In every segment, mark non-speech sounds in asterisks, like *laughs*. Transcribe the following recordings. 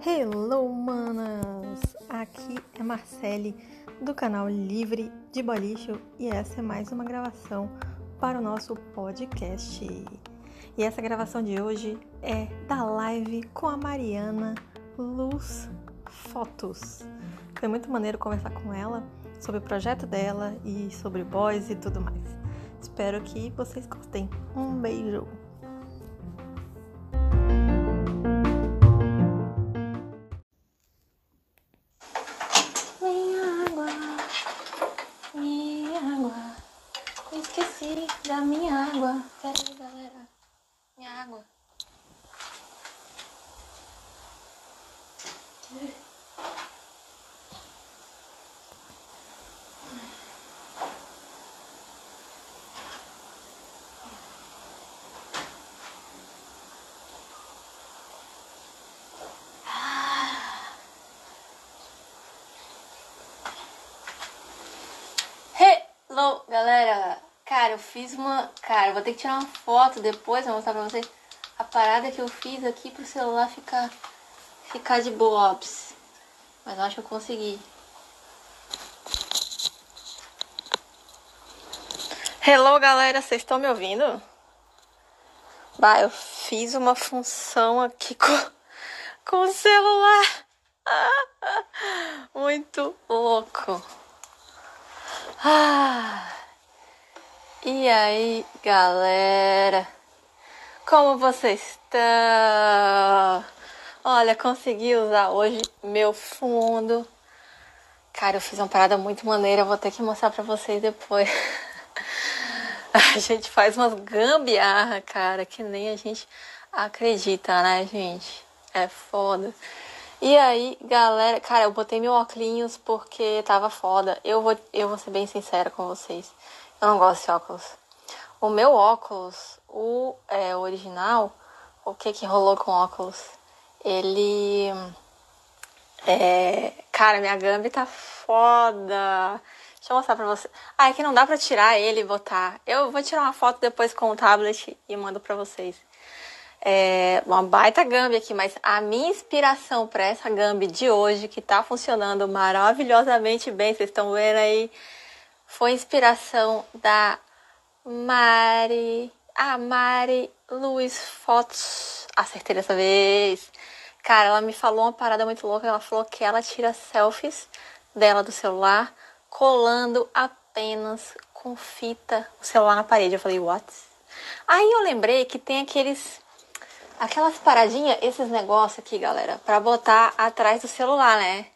Hello, manas! Aqui é Marcele do canal Livre de Bolicho e essa é mais uma gravação para o nosso podcast. E essa gravação de hoje é da live com a Mariana Luz Fotos. Foi muito maneiro conversar com ela sobre o projeto dela e sobre boys e tudo mais. Espero que vocês gostem. Um beijo! Fiz uma. Cara, vou ter que tirar uma foto depois pra mostrar pra vocês a parada que eu fiz aqui pro celular ficar. ficar de bobs. Mas eu acho que eu consegui. Hello, galera! Vocês estão me ouvindo? Bah, eu fiz uma função aqui com, com o celular. *laughs* Muito louco. Ah, e aí, galera? Como vocês estão? Olha, consegui usar hoje meu fundo. Cara, eu fiz uma parada muito maneira, vou ter que mostrar pra vocês depois. *laughs* A gente faz umas gambiarra, cara, que nem a gente acredita, né, gente? É foda. E aí, galera, cara, eu botei meu óculos porque tava foda. Eu vou, eu vou ser bem sincera com vocês. Eu não gosto de óculos. O meu óculos, o é, original, o que que rolou com óculos? Ele. É, cara, minha Gambi tá foda. Deixa eu mostrar pra você. Ah, é que não dá pra tirar ele e botar. Eu vou tirar uma foto depois com o tablet e mando pra vocês. É uma baita Gambi aqui, mas a minha inspiração para essa Gambi de hoje, que tá funcionando maravilhosamente bem, vocês estão vendo aí, foi inspiração da Mari, a Mari Luiz Fotos. Acertei dessa vez. Cara, ela me falou uma parada muito louca, ela falou que ela tira selfies dela do celular colando apenas com fita o celular na parede. Eu falei, what? Aí eu lembrei que tem aqueles aquelas paradinhas, esses negócios aqui, galera, para botar atrás do celular, né?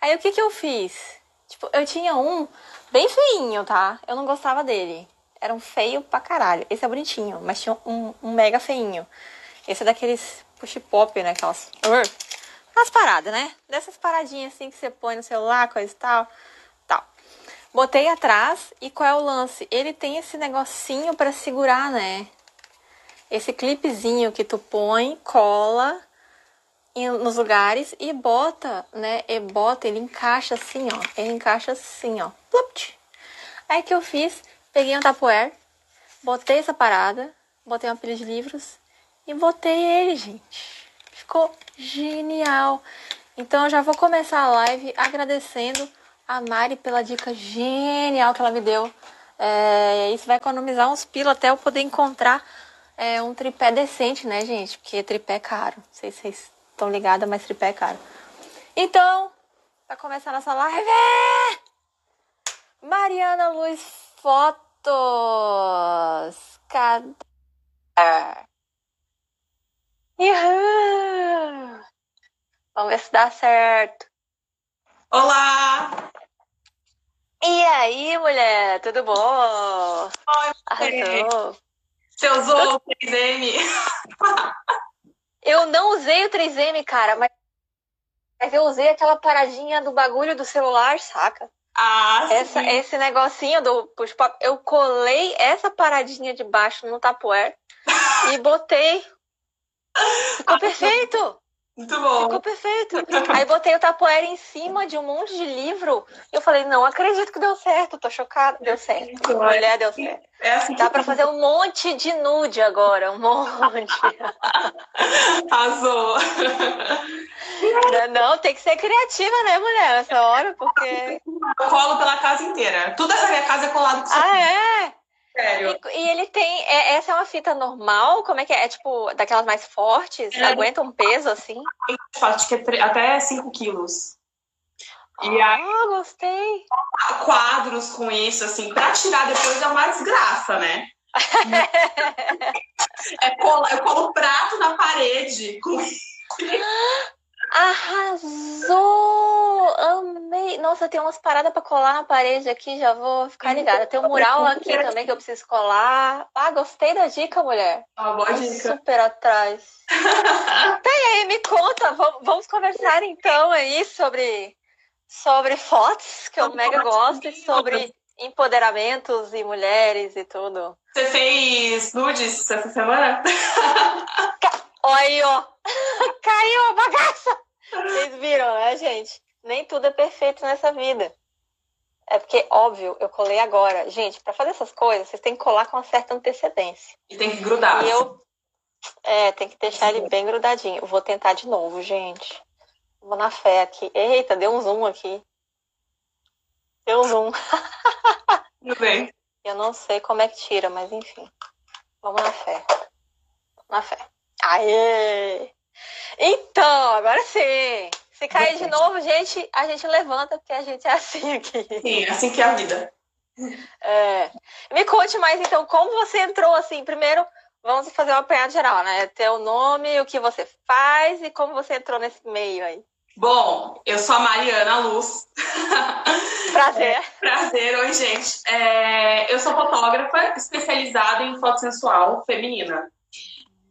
Aí o que que eu fiz? Tipo, eu tinha um bem feinho, tá? Eu não gostava dele. Era um feio pra caralho. Esse é bonitinho, mas tinha um, um mega feinho. Esse é daqueles push pop, né? Aquelas. Aquelas paradas, né? Dessas paradinhas assim que você põe no celular, coisa e tal. Tal. Botei atrás e qual é o lance? Ele tem esse negocinho para segurar, né? esse clipezinho que tu põe, cola nos lugares e bota, né? E bota, ele encaixa assim, ó. Ele encaixa assim, ó. Plupt. Aí que eu fiz, peguei um tapoer, botei essa parada, botei uma pilha de livros e botei ele, gente. Ficou genial. Então eu já vou começar a live agradecendo a Mari pela dica genial que ela me deu. É, isso vai economizar uns pila até eu poder encontrar é um tripé decente, né, gente? Porque tripé é caro. Não sei se vocês estão ligadas, mas tripé é caro. Então, vai começar nossa live. Mariana Luz Fotos. Cadê? Vamos ver se dá certo. Olá! E aí, mulher? Tudo bom? Oi, Arrasou. Você usou o 3M? *laughs* Eu não usei o 3M, cara, mas mas eu usei aquela paradinha do bagulho do celular, saca? Ah, Essa, sim. esse negocinho do push pop, eu colei essa paradinha de baixo no tapoer e botei. Ficou *laughs* perfeito! Muito bom. Ficou perfeito. Aí botei o tapoeira em cima de um monte de livro. E eu falei, não acredito que deu certo. Tô chocada. Deu certo. Mulher, deu certo. É assim Dá que pra fazer um monte de nude agora. Um monte. *laughs* arrasou. Não, tem que ser criativa, né, mulher? Nessa hora, porque. Eu colo pela casa inteira. Tudo essa minha casa é colado com Ah, é? Sério. E, e ele tem. é- essa é uma fita normal? Como é que é? É tipo daquelas mais fortes? É. Aguenta um peso assim? Acho que é até 5 quilos. E aí, Ah, gostei. quadros com isso, assim, pra tirar depois é uma desgraça, né? *laughs* É cola, eu colo prato na parede com *gasps* Arrasou! Amei! Nossa, tem umas paradas pra colar na parede aqui, já vou ficar ligada. Tem um mural aqui também que eu preciso colar. Ah, gostei da dica, mulher. uma boa dica. Super atrás. *laughs* tá aí, me conta, vamos, vamos conversar então aí sobre, sobre fotos, que eu mega gosto, e sobre empoderamentos e mulheres e tudo. Você fez nudes essa semana? *laughs* Olha aí, ó. *laughs* Caiu a bagaça. Vocês viram, né, gente? Nem tudo é perfeito nessa vida. É porque, óbvio, eu colei agora. Gente, pra fazer essas coisas, vocês têm que colar com uma certa antecedência. E tem que grudar. E eu. É, tem que deixar ele bem grudadinho. Eu vou tentar de novo, gente. Vou na fé aqui. Eita, deu um zoom aqui. Deu um zoom. *laughs* Tudo bem. Eu não sei como é que tira, mas enfim. Vamos na fé. Na fé. Aê! Então, agora sim. Se cair de novo, gente, a gente levanta, porque a gente é assim aqui. Sim, assim que é a vida. É. Me conte mais, então, como você entrou assim. Primeiro, vamos fazer uma apanhado geral, né? Teu nome, o que você faz e como você entrou nesse meio aí. Bom, eu sou a Mariana Luz. *laughs* Prazer. Prazer, oi, gente. É, eu sou fotógrafa especializada em foto sensual feminina.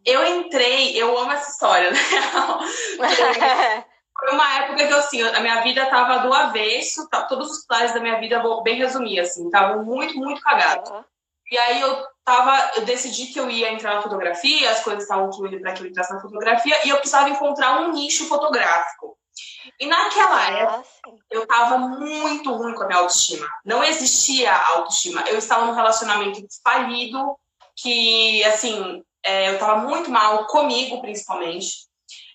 Eu entrei, eu amo essa história, *laughs* né? Foi uma época que, assim, a minha vida tava do avesso, tá- todos os planos da minha vida, vou bem resumir, assim, estavam muito, muito cagados. E aí eu tava, eu decidi que eu ia entrar na fotografia, as coisas estavam fluindo para que eu entrasse na fotografia, e eu precisava encontrar um nicho fotográfico. E naquela época, Ah, sim. eu tava muito ruim com a minha autoestima. Não existia autoestima. Eu estava num relacionamento falido, que, assim, é, eu tava muito mal comigo, principalmente.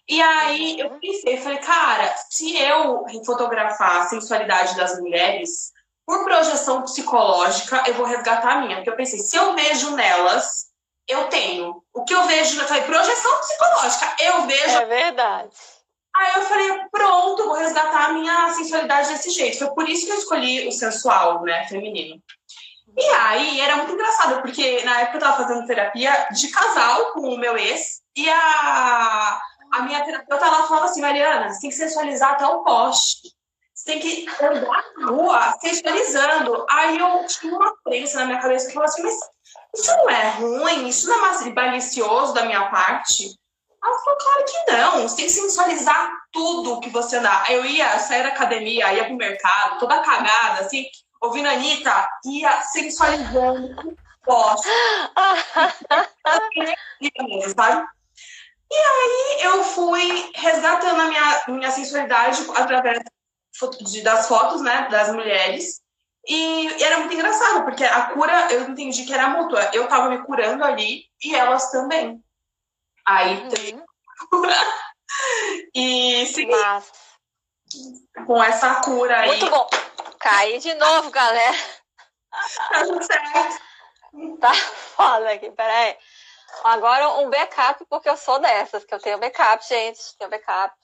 E aí eu pensei, falei, cara, se eu fotografar a sensualidade das mulheres, por projeção psicológica, eu vou resgatar a minha. Porque eu pensei, se eu vejo nelas, eu tenho. O que eu vejo, eu falei, projeção psicológica, eu vejo É verdade. Aí eu falei, pronto, vou resgatar a minha sensualidade desse jeito. Foi por isso que eu escolhi o sensual, né, feminino. E aí era muito engraçado, porque na época eu tava fazendo terapia de casal com o meu ex, e a, a minha terapeuta ela falava assim, Mariana, você tem que sensualizar até o poste. Você tem que andar na rua sensualizando. Aí eu tinha uma crença na minha cabeça que falava assim, mas isso não é ruim, isso não é malicioso da minha parte. Ela falou, claro que não, você tem que sensualizar tudo que você. Aí eu ia sair da academia, ia pro mercado, toda cagada, assim, ouvindo a Anitta, ia sensualizando o poste, sabe? *laughs* E aí eu fui resgatando a minha, minha sensualidade através das fotos, né, das mulheres. E era muito engraçado, porque a cura, eu entendi que era mútua. Eu tava me curando ali e elas também. Aí Uhum. *laughs* e segui Mas, com essa cura aí. muito bom. Caí de novo, galera. *laughs* Tá foda aqui, peraí. Agora um backup, porque eu sou dessas, que eu tenho backup, gente. Tenho backup.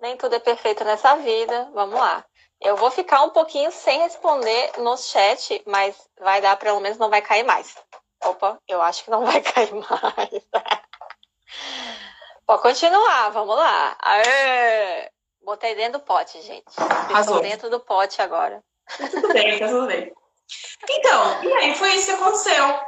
Nem tudo é perfeito nessa vida. Vamos lá. Eu vou ficar um pouquinho sem responder no chat, mas vai dar, pelo menos não vai cair mais. Opa, eu acho que não vai *laughs* cair mais. Pode continuar, vamos lá. Aê! Botei dentro do pote, gente. Estou dentro do pote agora. Tá tudo bem, tá tudo bem. Então, e aí foi isso que aconteceu.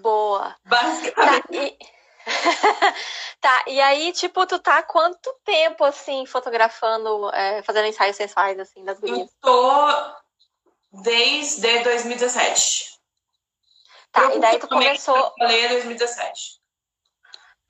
Boa. Tá, Basicamente. e... *laughs* tá, e aí, tipo, tu tá quanto tempo, assim, fotografando, é, fazendo ensaios sensuais, assim, das Eu gurias? tô desde 2017. Tá, e daí tu começou... Eu falei 2017.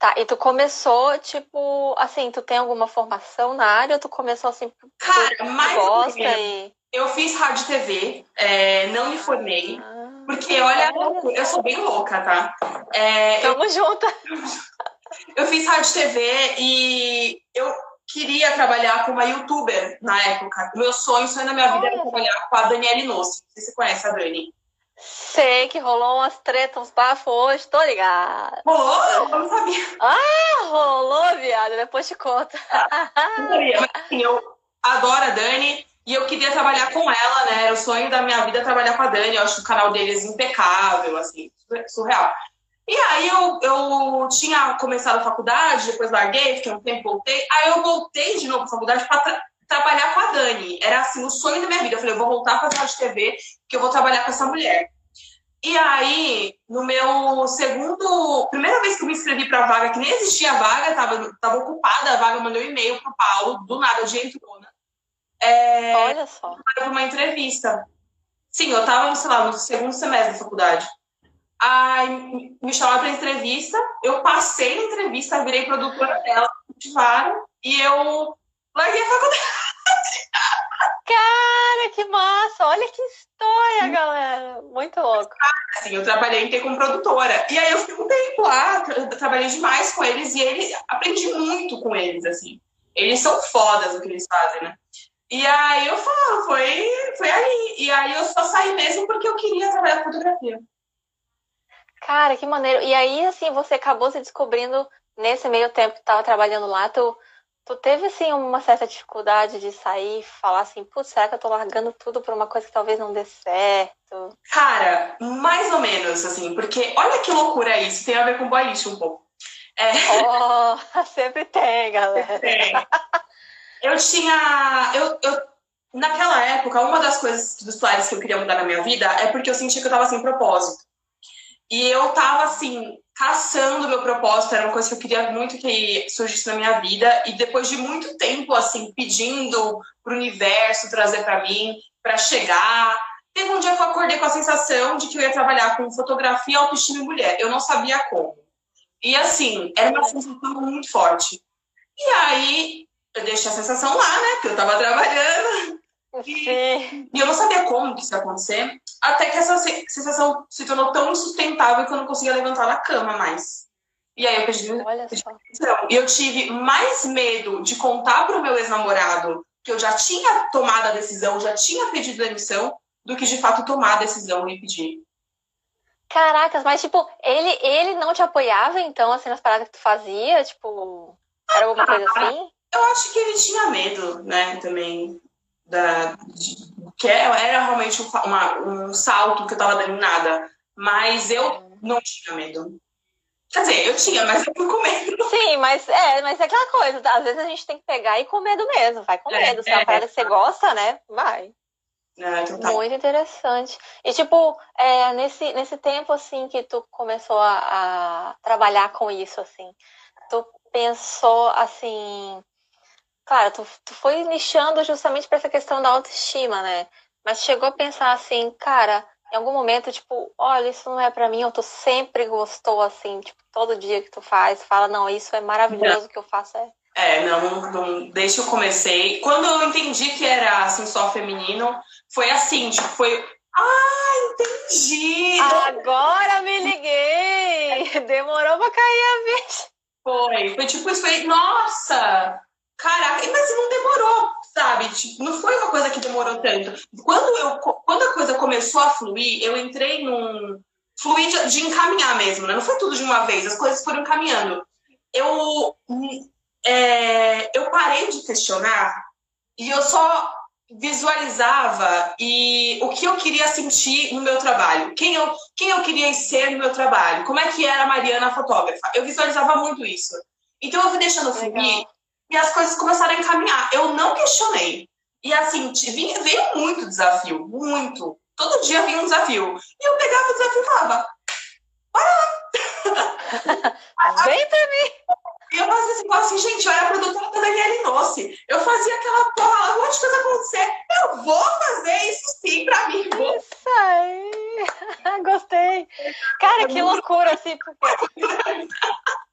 Tá, e tu começou, tipo, assim, tu tem alguma formação na área ou tu começou assim, Cara, mais gosta e... Eu fiz rádio e TV, é, não me formei, Ah, porque olha, eu sou bem louca, tá? É, eu, Tamo junto. *laughs* eu fiz rádio e TV e eu queria trabalhar com uma youtuber na época. Meu sonho, sonho da minha vida era trabalhar com a Daniele Nossi. Não sei se você conhece a Dani. Sei que rolou umas tretas, uns bafos hoje, tô ligada. Rolou? Eu não sabia. Ah, rolou, viado, depois te conto. Sabia. Mas assim, eu adoro a Dani e eu queria trabalhar com ela, né? Era o sonho da minha vida trabalhar com a Dani. Eu acho o canal deles impecável, assim, surreal. E aí eu, eu tinha começado a faculdade, depois larguei, fiquei um tempo, voltei. Aí eu voltei de novo pra faculdade para tra trabalhar com a Dani. Era assim, o sonho da minha vida. Eu falei, eu vou voltar a fazer rádio TV, que eu vou trabalhar com essa mulher. E aí, no meu segundo. Primeira vez que eu me inscrevi para a vaga, que nem existia vaga, estava tava ocupada a vaga, mandei um e-mail pro Paulo, do nada, o dia entrou, né? É, Olha só. para uma entrevista. Sim, eu estava, sei lá, no segundo semestre da faculdade. Aí me chamaram para entrevista, eu passei na entrevista, virei produtora dela, motivaram, e eu larguei a faculdade. Cara, que massa! Olha que história, galera. Muito louco. Assim, eu trabalhei em como produtora. E aí eu fiquei um tempo lá, tra- trabalhei demais com eles e ele, aprendi muito com eles, assim. Eles são fodas o que eles fazem, né? E aí eu falo, foi, foi aí. E aí eu só saí mesmo porque eu queria trabalhar com fotografia. Cara, que maneiro. E aí, assim, você acabou se descobrindo nesse meio tempo que tava trabalhando lá, tu, tu teve, assim, uma certa dificuldade de sair e falar assim, putz, será que eu tô largando tudo por uma coisa que talvez não dê certo? Cara, mais ou menos, assim, porque olha que loucura isso, tem a ver com boy lixo um pouco. É, Oh, *laughs* sempre tem, galera. tem. Eu tinha. Eu, eu, naquela época, uma das coisas dos pilares que eu queria mudar na minha vida é porque eu sentia que eu tava sem propósito. E eu tava, assim, caçando meu propósito, era uma coisa que eu queria muito que surgisse na minha vida. E depois de muito tempo, assim, pedindo pro universo trazer para mim, para chegar. Teve um dia que eu acordei com a sensação de que eu ia trabalhar com fotografia, autoestima e mulher. Eu não sabia como. E assim, era uma sensação muito forte. E aí, eu deixei a sensação lá, né? Porque eu tava trabalhando. Sim. E eu não sabia como que isso ia acontecer. Até que essa se- sensação se tornou tão insustentável que eu não conseguia levantar da cama mais. E aí eu pedi. E eu tive mais medo de contar pro meu ex-namorado que eu já tinha tomado a decisão, já tinha pedido demissão, do que de fato tomar a decisão e pedir. Caracas, mas tipo, ele, ele não te apoiava então, assim, nas paradas que tu fazia? Tipo, era alguma coisa assim? Eu acho que ele tinha medo, né, também, da, de- que era era realmente um, uma- um salto que eu tava dando nada. Mas eu não tinha medo. Quer dizer, eu tinha, mas eu fui com medo. Sim, mas é, mas é aquela coisa, às vezes a gente tem que pegar e com medo mesmo, vai com É, medo. Se é uma é. parada que você gosta, né? Vai. Né, então tá. Muito interessante. E tipo, é, nesse, nesse tempo assim que tu começou a, a trabalhar com isso, assim, tu pensou assim, claro, tu, tu foi nichando justamente para essa questão da autoestima, né? Mas chegou a pensar assim, cara, em algum momento, tipo, olha, isso não é para mim, ou tu sempre gostou assim, tipo, todo dia que tu faz, fala, não, isso é maravilhoso, o que eu faço é. É, não, não, desde que eu comecei. Quando eu entendi que era assim só feminino, foi assim, tipo, foi. Ah, entendi! Agora me liguei! *laughs* Demorou pra cair a vez. Foi, foi tipo isso, foi, nossa! Caraca, mas não demorou, sabe? Tipo, não foi uma coisa que demorou tanto. Quando, eu, quando a coisa começou a fluir, eu entrei num. fluir de, de encaminhar mesmo, né? Não foi tudo de uma vez, as coisas foram caminhando. Eu, é, eu parei de questionar e eu só visualizava e o que eu queria sentir no meu trabalho, quem eu, quem eu queria ser no meu trabalho, como é que era a Mariana fotógrafa. Eu visualizava muito isso. Então eu fui deixando fluir. E as coisas começaram a encaminhar. Eu não questionei. E assim, t- vinha- veio muito desafio, muito. Todo dia vinha um desafio. E eu pegava o desafio e falava, *laughs* Vem pra mim! Eu fazia assim, assim, gente, eu era produtora da Daniela Nossi. Eu fazia aquela porra lá, um monte de coisa acontecer. Eu vou fazer isso sim pra mim. Vou. Isso aí! *laughs* Gostei! Cara, que loucura, assim, porque.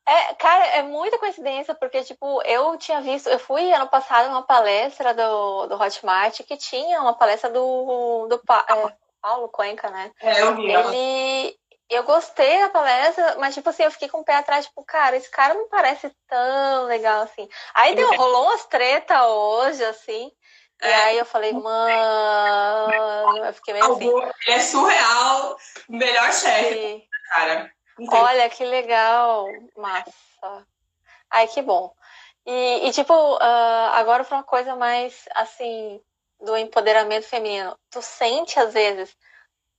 É, cara, é muita coincidência, porque, tipo, eu tinha visto, eu fui ano passado numa palestra do, do Hotmart que tinha uma palestra do, do é, Paulo Cuenca, né? É, eu vi. Ele, eu gostei da palestra, mas, tipo assim, eu fiquei com o pé atrás, tipo, cara, esse cara não parece tão legal assim. Aí deu, rolou umas treta hoje, assim. E é. aí eu falei, mano, eu fiquei meio assim. É surreal, melhor chefe, cara. Olha, que legal, massa. Ai, que bom. E, e tipo, uh, agora para uma coisa mais, assim, do empoderamento feminino. Tu sente, às vezes,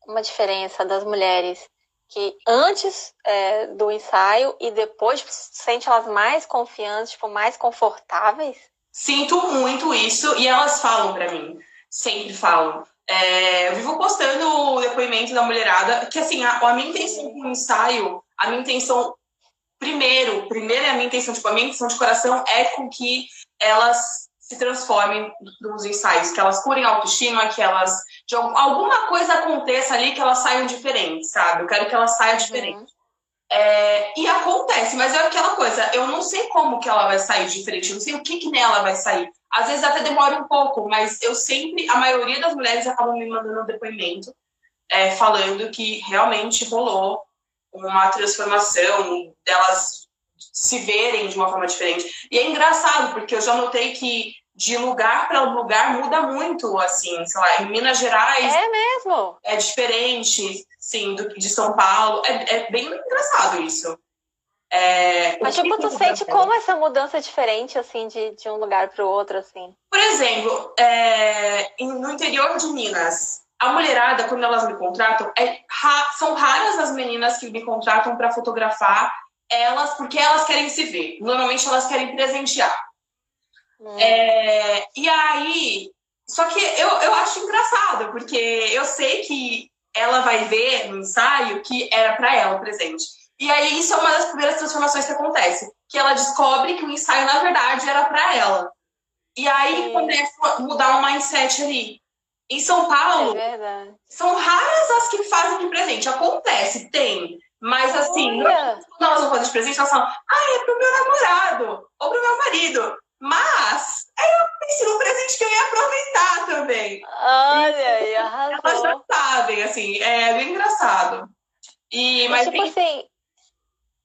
uma diferença das mulheres que antes é, do ensaio e depois tipo, sente elas mais confiantes, tipo, mais confortáveis? Sinto muito isso e elas falam para mim, sempre falam. É, eu vivo postando o depoimento da mulherada, que assim, a, a minha intenção com o ensaio, a minha intenção, primeiro, primeiro é a minha intenção, tipo, a minha intenção de coração é com que elas se transformem nos ensaios, que elas curem a autoestima, que elas, de alguma coisa aconteça ali que elas saiam diferentes, sabe? Eu quero que elas saiam diferentes. Uhum. É, e acontece, mas é aquela coisa, eu não sei como que ela vai sair diferente, eu não sei o que, que nela vai sair. Às vezes até demora um pouco, mas eu sempre, a maioria das mulheres acabam me mandando um depoimento é, falando que realmente rolou uma transformação, delas se verem de uma forma diferente. E é engraçado, porque eu já notei que de lugar para lugar muda muito, assim, sei lá, em Minas Gerais. É mesmo? É diferente, sim, do, de São Paulo. É, é bem engraçado isso. É, Mas, tipo, tu sente como essa mudança é diferente, assim, de, de um lugar para o outro, assim? Por exemplo, é, no interior de Minas, a mulherada, quando elas me contratam, é, ra, são raras as meninas que me contratam para fotografar elas, porque elas querem se ver. Normalmente elas querem presentear. Hum. É, e aí, só que eu, eu acho engraçado, porque eu sei que ela vai ver no ensaio que era para ela o presente. E aí isso é uma das primeiras transformações que acontece, que ela descobre que o ensaio na verdade era para ela. E aí Sim. começa a mudar o mindset ali. Em São Paulo, é são raras as que fazem de presente. Acontece, tem. Mas assim, quando elas vão fazer de presente, elas falam, ah, é pro meu namorado ou pro meu marido. Mas eu pensei num presente que eu ia aproveitar também. Olha aí, arrasou. Elas já sabem, assim, é bem engraçado. E, mas, tipo assim,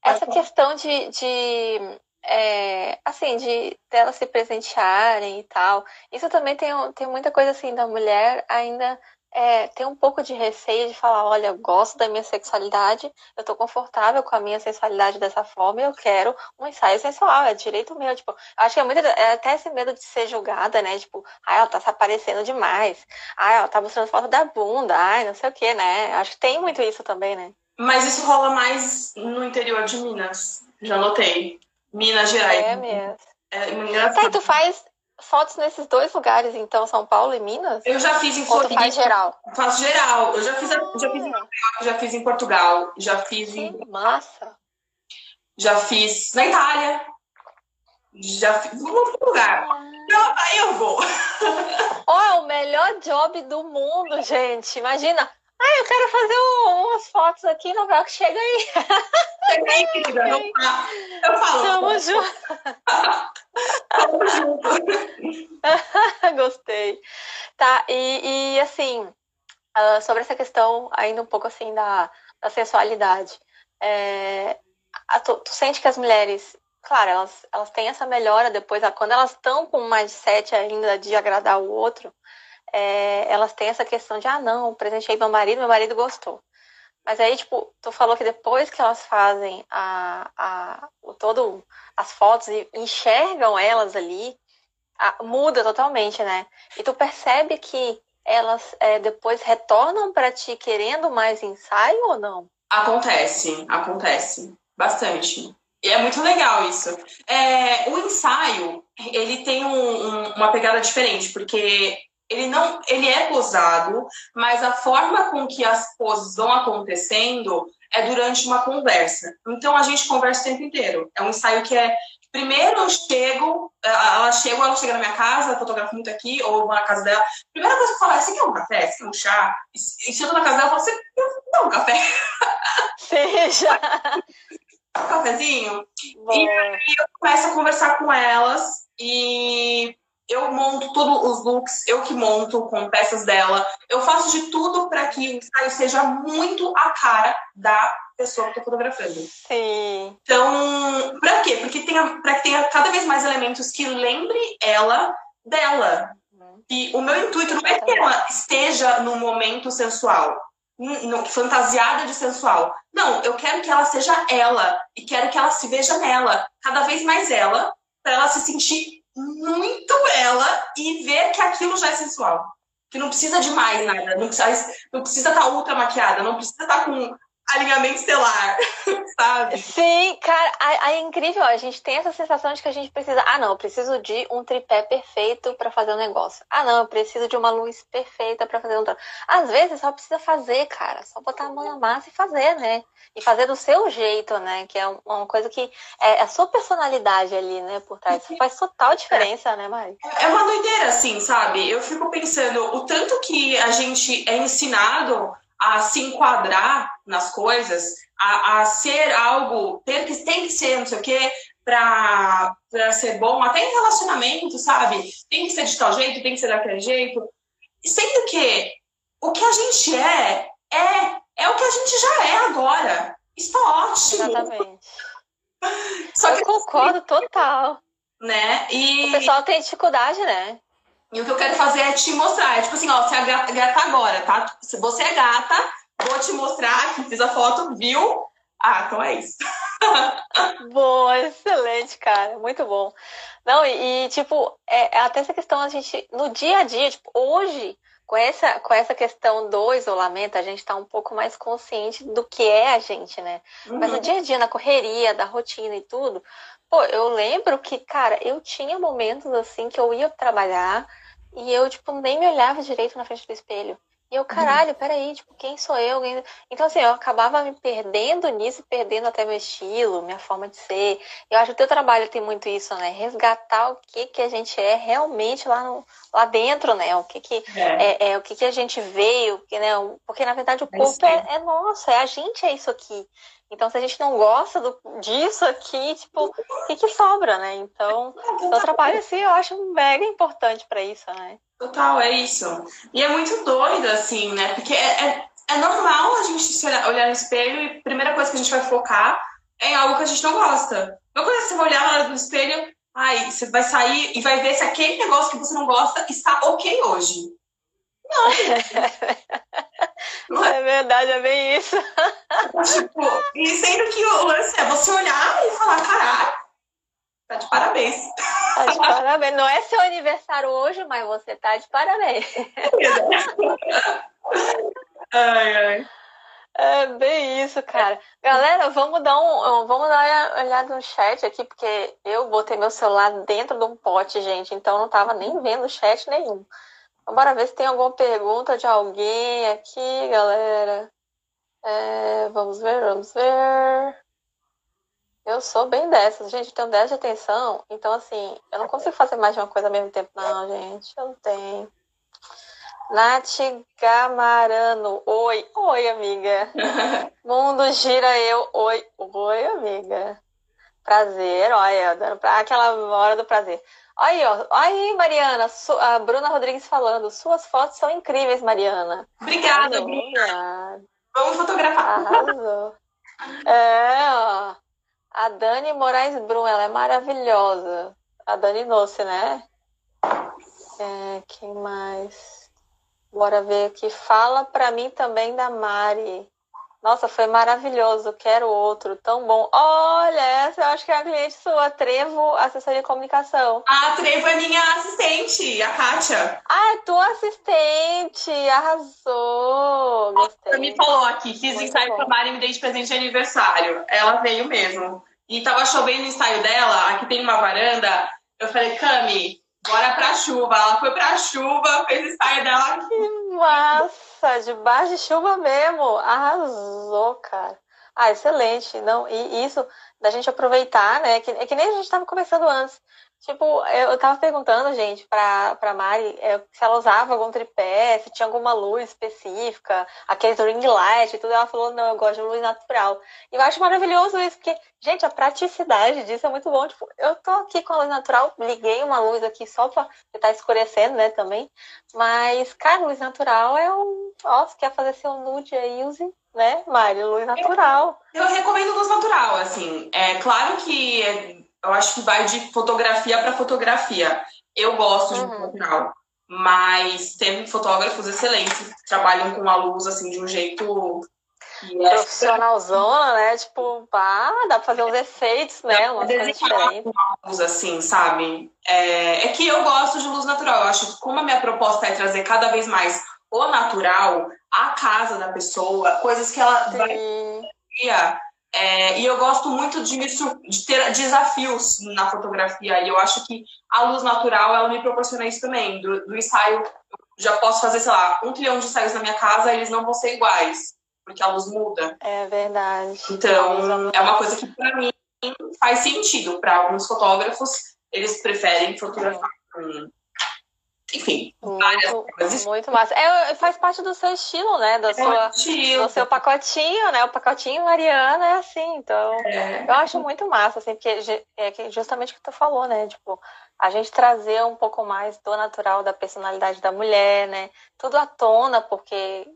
essa questão de, de é, assim, de delas se presentearem e tal, isso também tem, tem muita coisa assim da mulher ainda é, ter um pouco de receio de falar, olha, eu gosto da minha sexualidade, eu tô confortável com a minha sexualidade dessa forma eu quero um ensaio sensual, é direito meu, tipo, acho que é muito, é até esse medo de ser julgada, né, tipo, ai, ela tá se aparecendo demais, ai, ela tá mostrando foto da bunda, ai, não sei o que, né, acho que tem muito isso também, né. Mas isso rola mais no interior de Minas, já notei, Minas Gerais. É mesmo. É, engraçado. Tá, tu faz, fotos nesses dois lugares, então, São Paulo e Minas? Eu já fiz em Floripa. faz geral? Faço geral. Eu já fiz, já fiz em já fiz em Portugal, já fiz que em. Massa! Já fiz na Itália. Já fiz em outro lugar. Ah. aí eu vou. Ó, é o melhor job do mundo, gente. Imagina. Ah, eu quero fazer umas fotos aqui no Velcro. Chega aí. Chega aí, querida. Eu, eu falo. Tamo junto. Tamo junto. *laughs* Gostei. Tá, e, e assim, uh, sobre essa questão ainda um pouco assim da, da sensualidade. É, a, tu, tu, sente que as mulheres, claro, elas, elas têm essa melhora depois, quando elas estão com mais sete ainda de agradar o outro, é, elas têm essa questão de, ah, não, presenteei meu marido, meu marido gostou. Mas aí, tipo, tu falou que depois que elas fazem a, a, o todo as fotos e enxergam elas ali, a, muda totalmente, né? E tu percebe que elas é, depois retornam para ti querendo mais ensaio ou não? Acontece, acontece. Bastante. E é muito legal isso. É, o ensaio, ele tem um, um, uma pegada diferente, porque ele não ele é posado, mas a forma com que as poses vão acontecendo é durante uma conversa. Então a gente conversa o tempo inteiro. É um ensaio que é primeiro eu chego, ela chega, ela chega na minha casa, fotografo muito aqui ou na casa dela. Primeira coisa que eu falo é: você quer um café? Você quer um chá? E tô na casa dela, falo: você quer um café? *laughs* Seja. café cafezinho? Boa. E aí eu começo a conversar com elas e eu monto todos os looks, eu que monto com peças dela. Eu faço de tudo para que o ensaio seja muito a cara da pessoa que eu tô fotografando. Sim. Então, para quê? Porque tenha, para que tenha cada vez mais elementos que lembre ela dela. E o meu intuito não é que ela esteja no momento sensual, no, fantasiada de sensual. Não, eu quero que ela seja ela e quero que ela se veja nela, cada vez mais ela, para ela se sentir muito ela e ver que aquilo já é sensual. Que não precisa de mais nada, não precisa, não precisa estar tá ultra maquiada, não precisa estar tá com alinhamento estelar, *laughs* sabe? Sim, cara, é incrível. A gente tem essa sensação de que a gente precisa. Ah, não, eu preciso de um tripé perfeito para fazer um negócio. Ah, não, eu preciso de uma luz perfeita para fazer um. Às vezes só precisa fazer, cara. Só botar a mão na massa e fazer, né? E fazer do seu jeito, né? Que é uma coisa que é a sua personalidade ali, né? Por trás. Isso faz total diferença, é. né, Mari? É uma doideira, assim, sabe? Eu fico pensando o tanto que a gente é ensinado a se enquadrar nas coisas, a, a ser algo, ter que, tem que ser não sei o quê, para ser bom, até em relacionamento, sabe? Tem que ser de tal jeito, tem que ser daquele jeito. Sendo que o que a gente é, é, é o que a gente já é agora. Está ótimo. Exatamente. Só Eu que, concordo total. Né? E... O pessoal tem dificuldade, né? E o que eu quero fazer é te mostrar. É tipo assim, ó, você é gata, gata agora, tá? Se você é gata, vou te mostrar que fiz a foto, viu? Ah, então é isso. *laughs* Boa, excelente, cara. Muito bom. Não, e, e tipo, é, é, até essa questão, a gente, no dia a dia, tipo, hoje, com essa, com essa questão do isolamento, a gente está um pouco mais consciente do que é a gente, né? Uhum. Mas no uhum. dia a dia, na correria, da rotina e tudo, Pô, eu lembro que, cara, eu tinha momentos assim que eu ia trabalhar e eu, tipo, nem me olhava direito na frente do espelho. E eu, uhum. caralho, peraí, tipo, quem sou eu? Então, assim, eu acabava me perdendo nisso, perdendo até meu estilo, minha forma de ser. Eu acho que o teu trabalho tem muito isso, né? Resgatar o que que a gente é realmente lá, no, lá dentro, né? O que que é. É, é o que que a gente veio, que, né? Porque, na verdade, o corpo é, é nosso, é a gente é isso aqui. Então, se a gente não gosta do, disso aqui, tipo, o que, que sobra, né? Então, o trabalho, assim, eu acho mega importante para isso, né? Total, é isso. E é muito doido, assim, né? Porque é, é, é normal a gente se olhar, olhar no espelho e a primeira coisa que a gente vai focar é em algo que a gente não gosta. Uma coisa que você vai olhar no espelho, ai, você vai sair e vai ver se aquele negócio que você não gosta está ok hoje. Não. *laughs* não é. verdade, é bem isso. Tipo, e sendo que o lance é você olhar e falar, caralho, tá de parabéns. Tá de parabéns. Não é seu aniversário hoje, mas você tá de parabéns. *laughs* ai, ai. É bem isso, cara. Galera, vamos dar um, vamos dar uma olhada no chat aqui, porque eu botei meu celular dentro de um pote, gente, então não tava nem vendo chat nenhum. Bora ver se tem alguma pergunta de alguém aqui, galera. É, vamos ver, vamos ver. Eu sou bem dessas, gente. Eu tenho 10 de atenção. Então, assim, eu não consigo fazer mais de uma coisa ao mesmo tempo, não, gente. Eu não tenho. Nath Gamarano. Oi. Oi, amiga. *laughs* Mundo gira eu. Oi. Oi, amiga. Prazer. Olha, dando pra... aquela hora do prazer. Aí, ó. Aí, Mariana, a Bruna Rodrigues falando. Suas fotos são incríveis, Mariana. Obrigada, Bruna. Vamos fotografar. Arrasou. É, ó. A Dani Moraes Brum, ela é maravilhosa. A Dani Noce, né? É, quem mais? Bora ver aqui. Fala pra mim também da Mari. Nossa, foi maravilhoso, quero outro, tão bom. Olha, essa eu acho que é a cliente sua, Trevo, assessoria de comunicação. A Trevo é minha assistente, a Kátia. Ah, é tua assistente, arrasou. Gostei. Ela me falou aqui, fiz Muito ensaio para Mari e me dei de presente de aniversário. Ela veio mesmo. E tava chovendo no ensaio dela, aqui tem uma varanda. Eu falei, Cami, bora pra chuva. Ela foi pra chuva, fez o ensaio dela aqui. Que massa! Debaixo de chuva mesmo. Arrasou, cara. Ah, excelente. Não, e isso da gente aproveitar, né? Que, é que nem a gente estava conversando antes. Tipo, eu tava perguntando, gente, pra, pra Mari é, se ela usava algum tripé, se tinha alguma luz específica, aqueles ring light e tudo. Ela falou, não, eu gosto de luz natural. E eu acho maravilhoso isso, porque, gente, a praticidade disso é muito bom. Tipo, eu tô aqui com a luz natural, liguei uma luz aqui só pra tá escurecendo, né, também. Mas, cara, luz natural é um. Ó, se quer fazer seu nude aí, use né, Mari? Luz natural. Eu, eu recomendo luz natural, assim. É claro que eu acho que vai de fotografia para fotografia. Eu gosto uhum. de natural, mas tem fotógrafos excelentes que trabalham com a luz assim de um jeito é profissionalzona, né? Tipo, pá, dá pra fazer uns efeitos, né? Uma coisa diferente. luz assim, sabe? É, é que eu gosto de luz natural. Eu acho que como a minha proposta é trazer cada vez mais o natural, a casa da pessoa, coisas que ela Sim. vai é, e eu gosto muito de, me, de ter desafios na fotografia. E eu acho que a luz natural, ela me proporciona isso também. Do, do ensaio, eu já posso fazer, sei lá, um trilhão de ensaios na minha casa, eles não vão ser iguais, porque a luz muda. É verdade. Então, é uma coisa que, para mim, faz sentido. Para alguns fotógrafos, eles preferem fotografar com enfim, muito, coisas. Muito massa. É, faz parte do seu estilo, né? Da é sua, do seu pacotinho, né? O pacotinho Mariana é assim, então é. eu acho muito massa, assim, porque é justamente o que tu falou, né? Tipo, a gente trazer um pouco mais do natural da personalidade da mulher, né? Tudo à tona, porque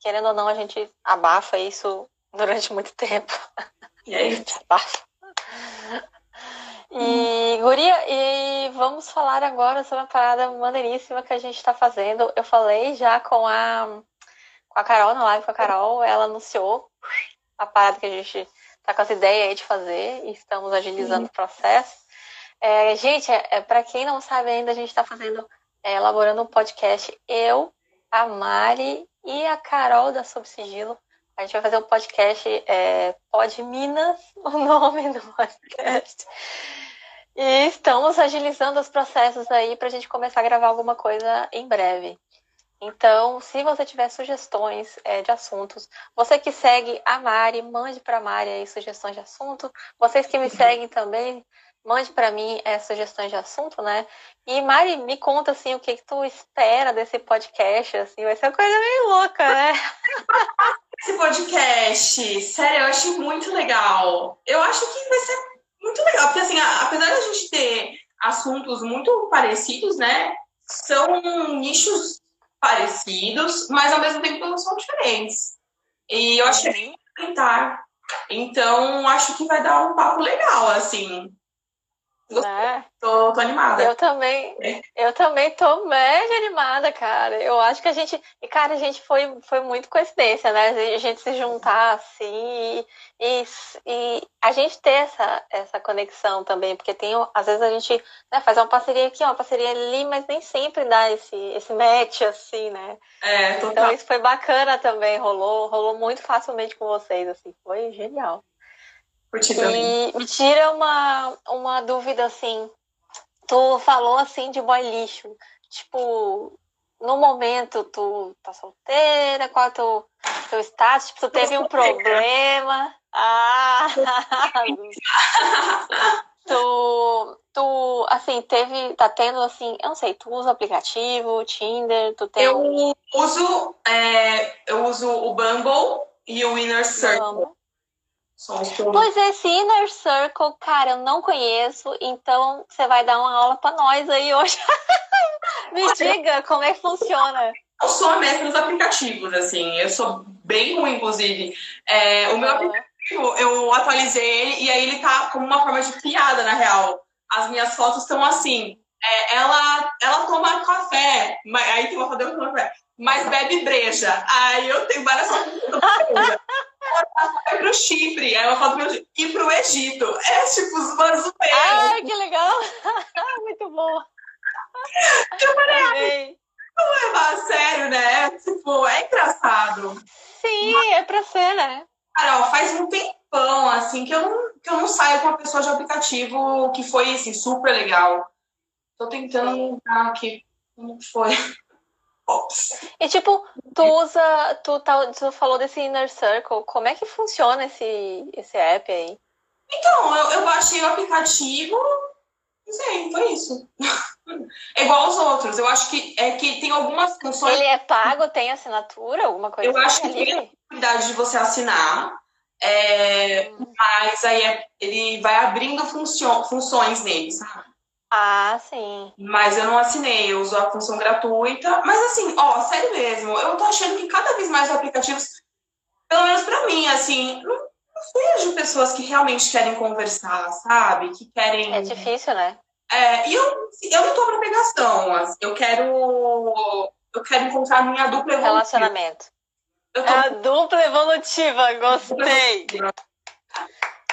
querendo ou não, a gente abafa isso durante muito tempo. E aí? *laughs* abafa. E, Guria, e vamos falar agora sobre uma parada maneiríssima que a gente está fazendo. Eu falei já com a, com a Carol, na live com a Carol, ela anunciou a parada que a gente está com essa ideia aí de fazer e estamos agilizando Sim. o processo. É, gente, é, é para quem não sabe ainda, a gente está fazendo, é, elaborando um podcast, eu, a Mari e a Carol da Subsigilo. A gente vai fazer um podcast, é, Pod Minas, *laughs* o nome do podcast. E estamos agilizando os processos aí para a gente começar a gravar alguma coisa em breve. Então, se você tiver sugestões é, de assuntos, você que segue a Mari, mande para a Mari aí sugestões de assunto. Vocês que me seguem também, mande para mim é, sugestões de assunto, né? E Mari, me conta assim o que, que tu espera desse podcast, assim, vai ser uma coisa meio louca, né? *laughs* Esse podcast, sério, eu acho muito legal. Eu acho que vai ser muito legal, porque assim, apesar da gente ter assuntos muito parecidos, né? São nichos parecidos, mas ao mesmo tempo são diferentes. E eu achei que tentar. Então, acho que vai dar um papo legal, assim. Né? Tô, tô animada. Eu também, é. eu também tô mega animada, cara. Eu acho que a gente, e cara, a gente foi, foi muito coincidência, né? A gente se juntar assim e, e a gente ter essa, essa conexão também, porque tem, às vezes a gente né, faz uma parceria aqui, uma parceria ali, mas nem sempre dá esse, esse match assim, né? É, total. Então isso foi bacana também, rolou, rolou muito facilmente com vocês, assim, foi genial. E me tira uma, uma dúvida assim. Tu falou assim de boy lixo. Tipo, no momento tu tá solteira, qual é o teu, teu status? Tipo, tu teve um *laughs* problema. Ah! *laughs* tu, tu, assim, teve, tá tendo, assim, eu não sei, tu usa aplicativo, Tinder, tu tem... Eu uso, é, eu uso o Bumble e o Inner Circle. Pois é, esse Inner Circle, cara, eu não conheço, então você vai dar uma aula para nós aí hoje. *laughs* Me diga como é que funciona. Eu sou a mestra dos aplicativos, assim, eu sou bem ruim, inclusive. É, o meu aplicativo, eu atualizei ele e aí ele tá como uma forma de piada, na real. As minhas fotos estão assim. É, ela, ela toma café, aí tem uma foto dela café, mas bebe breja. Aí eu tenho várias fotos *laughs* vai pro Chipre, aí ela fala pro e pro Egito. É tipo os manos Ai, que legal! *laughs* Muito bom! Eu falei, não levar a sério, né? Tipo, é engraçado. Sim, Mas, é pra ser, né? Carol, faz um tempão, assim, que eu não, que eu não saio com uma pessoa de aplicativo que foi, assim, super legal. Tô tentando lembrar aqui como foi. E tipo, tu usa, tu, tá, tu falou desse Inner Circle, como é que funciona esse, esse app aí? Então, eu, eu baixei o aplicativo Sim, foi isso. *laughs* É igual aos outros. Eu acho que é que tem algumas funções. Ele é pago, tem assinatura, alguma coisa Eu acho que assim? tem a É possibilidade de você assinar, é, Hum. mas aí é- ele vai abrindo funcio- funções nele, sabe? Ah, sim. Mas eu não assinei, eu uso a função gratuita. Mas assim, ó, sério mesmo, eu tô achando que cada vez mais os aplicativos, pelo menos pra mim, assim, não, não vejo pessoas que realmente querem conversar, sabe? Que querem. É difícil, né? É, e eu, eu não tô pra pegação, assim, eu quero. Eu quero encontrar a minha dupla evolutiva. Relacionamento. É tô a dupla evolutiva, gostei.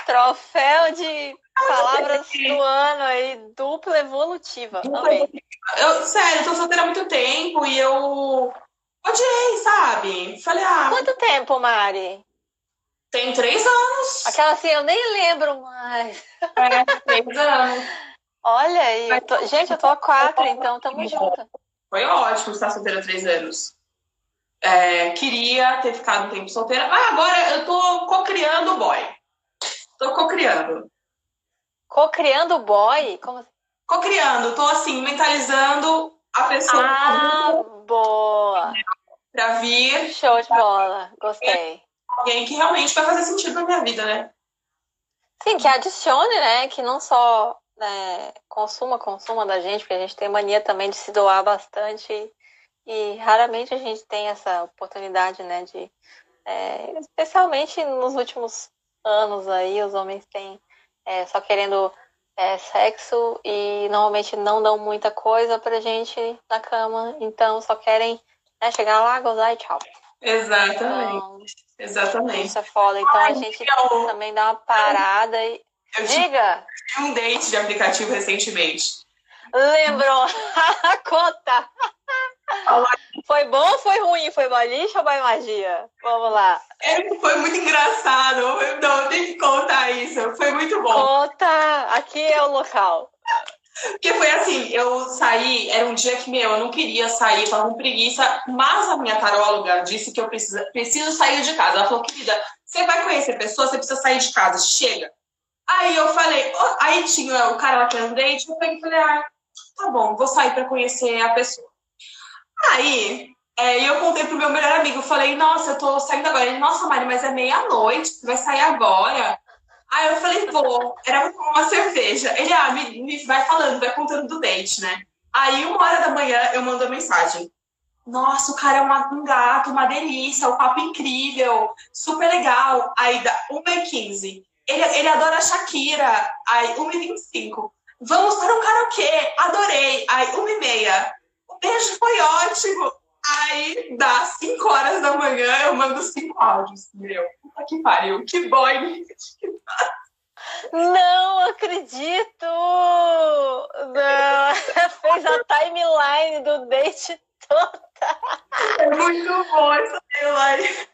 Troféu de palavras do ano aí, dupla evolutiva. Amei. Eu, sério, tô solteira há muito tempo e eu odiei, sabe? Falei, ah, Quanto tempo, Mari? tem três anos. Aquela assim, eu nem lembro mais. É, três anos. Olha aí, eu tô- gente, eu tô a quatro, então tamo junto. Foi ótimo estar solteira há três anos. É, queria ter ficado um tempo solteira. Ah, agora eu tô cocriando o boy. Tô cocriando. Co-criando o boy? Como assim? Cocriando, tô assim, mentalizando a pessoa Ah, boa. pra vir Show de bola. Gostei. alguém que realmente vai fazer sentido na minha vida, né? Sim, que adicione, né? Que não só né, consuma, consuma da gente, porque a gente tem mania também de se doar bastante e raramente a gente tem essa oportunidade, né? De, é, especialmente nos últimos anos aí, os homens têm é, só querendo é, sexo e normalmente não dão muita coisa pra gente na cama, então só querem né, chegar lá, gozar e tchau. Exatamente. Então, Exatamente. isso é foda. Então a gente eu- também dar uma parada e. Eu tive Diga! um date de aplicativo recentemente. Lembrou? *laughs* Conta! Foi bom ou foi ruim? Foi boliche ou foi magia? Vamos lá. É, foi muito engraçado. Eu- Não, tenho que contar isso. Foi muito bom. Conta! Aqui é o local. Porque foi assim, eu saí, era um dia que, meu, eu não queria sair, tava com preguiça, mas a minha taróloga disse que eu preciso, preciso sair de casa. Ela falou, querida, você vai conhecer pessoas, você precisa sair de casa, chega. Aí eu falei, ó, aí tinha o cara lá que era um date, eu peguei e falei, ah, tá bom, vou sair pra conhecer a pessoa. Aí, é, eu contei pro meu melhor amigo, eu falei, nossa, eu tô saindo agora. Ele, nossa, Mari, mas é meia-noite, vai sair agora? Aí eu falei, vou, era pra tomar uma cerveja. Ele, ah, me, me vai falando, vai contando do date, né? Aí, uma hora da manhã, eu mando a mensagem. Nossa, o cara é uma- um gato, uma delícia, o papo incrível, super legal. Aí, dá 1h15. Ele, ele adora Shakira. Aí, 1h25. Vamos para um karaokê, adorei. Aí, 1h30. Beijo foi ótimo. Aí, dá 5 horas da manhã, eu mando cinco áudios. Meu, puta que pariu. Que boy. Não acredito! Não! *laughs* Fez a timeline do date toda. É muito bom essa timeline.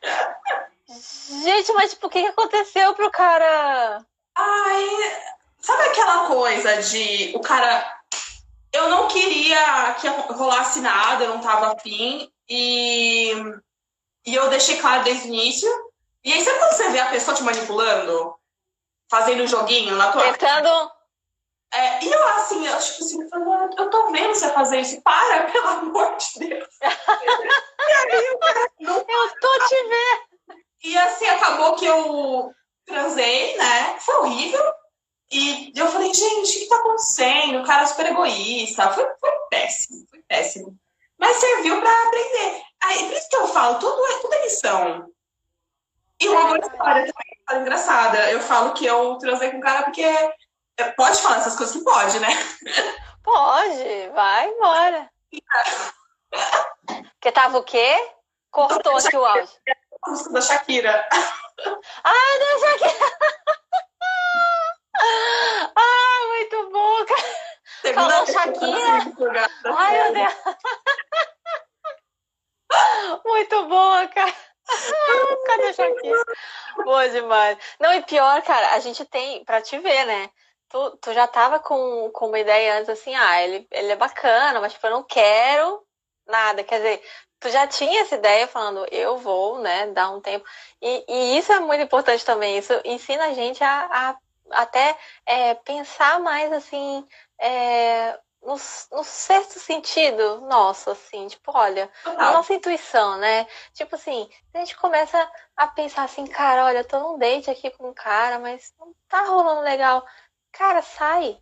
Gente, mas tipo, o que aconteceu pro cara? Ai, sabe aquela coisa de o cara. Eu não queria que rolasse nada, eu não tava afim, e, e eu deixei claro desde o início. E aí, sabe quando você vê a pessoa te manipulando? Fazendo um joguinho na tua. Tentando. É, e eu assim, eu tipo assim, eu tô vendo você fazer isso, para, *laughs* pelo amor de Deus. e aí cara não Eu tô te vendo. E assim, acabou que eu transei, né? Foi horrível. E eu falei, gente, o que tá acontecendo? O cara é super egoísta. Foi, foi péssimo, foi péssimo. Mas serviu pra aprender. Aí, por isso que eu falo, tudo é, tudo é lição. E uma boa história também, história engraçada. Eu falo que eu transei com o cara porque é, pode falar essas coisas que pode, né? Pode, vai embora. *laughs* Porque tava o quê? Cortou aqui o áudio. A música da Shakira. Ah, não sei o quê. Ah, muito bom, cara. Segunda Falou vez que. Ai, meu Deus. Muito boa, cara. Cadê a Shakira? Boa demais. Não, e pior, cara, a gente tem, pra te ver, né? Tu, tu já tava com, com uma ideia antes assim, ah, ele, ele é bacana, mas tipo, eu não quero nada. Quer dizer, tu já tinha essa ideia falando, eu vou, né, dar um tempo. E, e isso é muito importante também. Isso ensina a gente a, a até é, pensar mais assim é, no, no sexto sentido nosso, assim, tipo, olha, a nossa intuição, né? Tipo assim, a gente começa a pensar assim, cara, olha, eu tô num date aqui com um cara, mas não tá rolando legal. Cara, sai.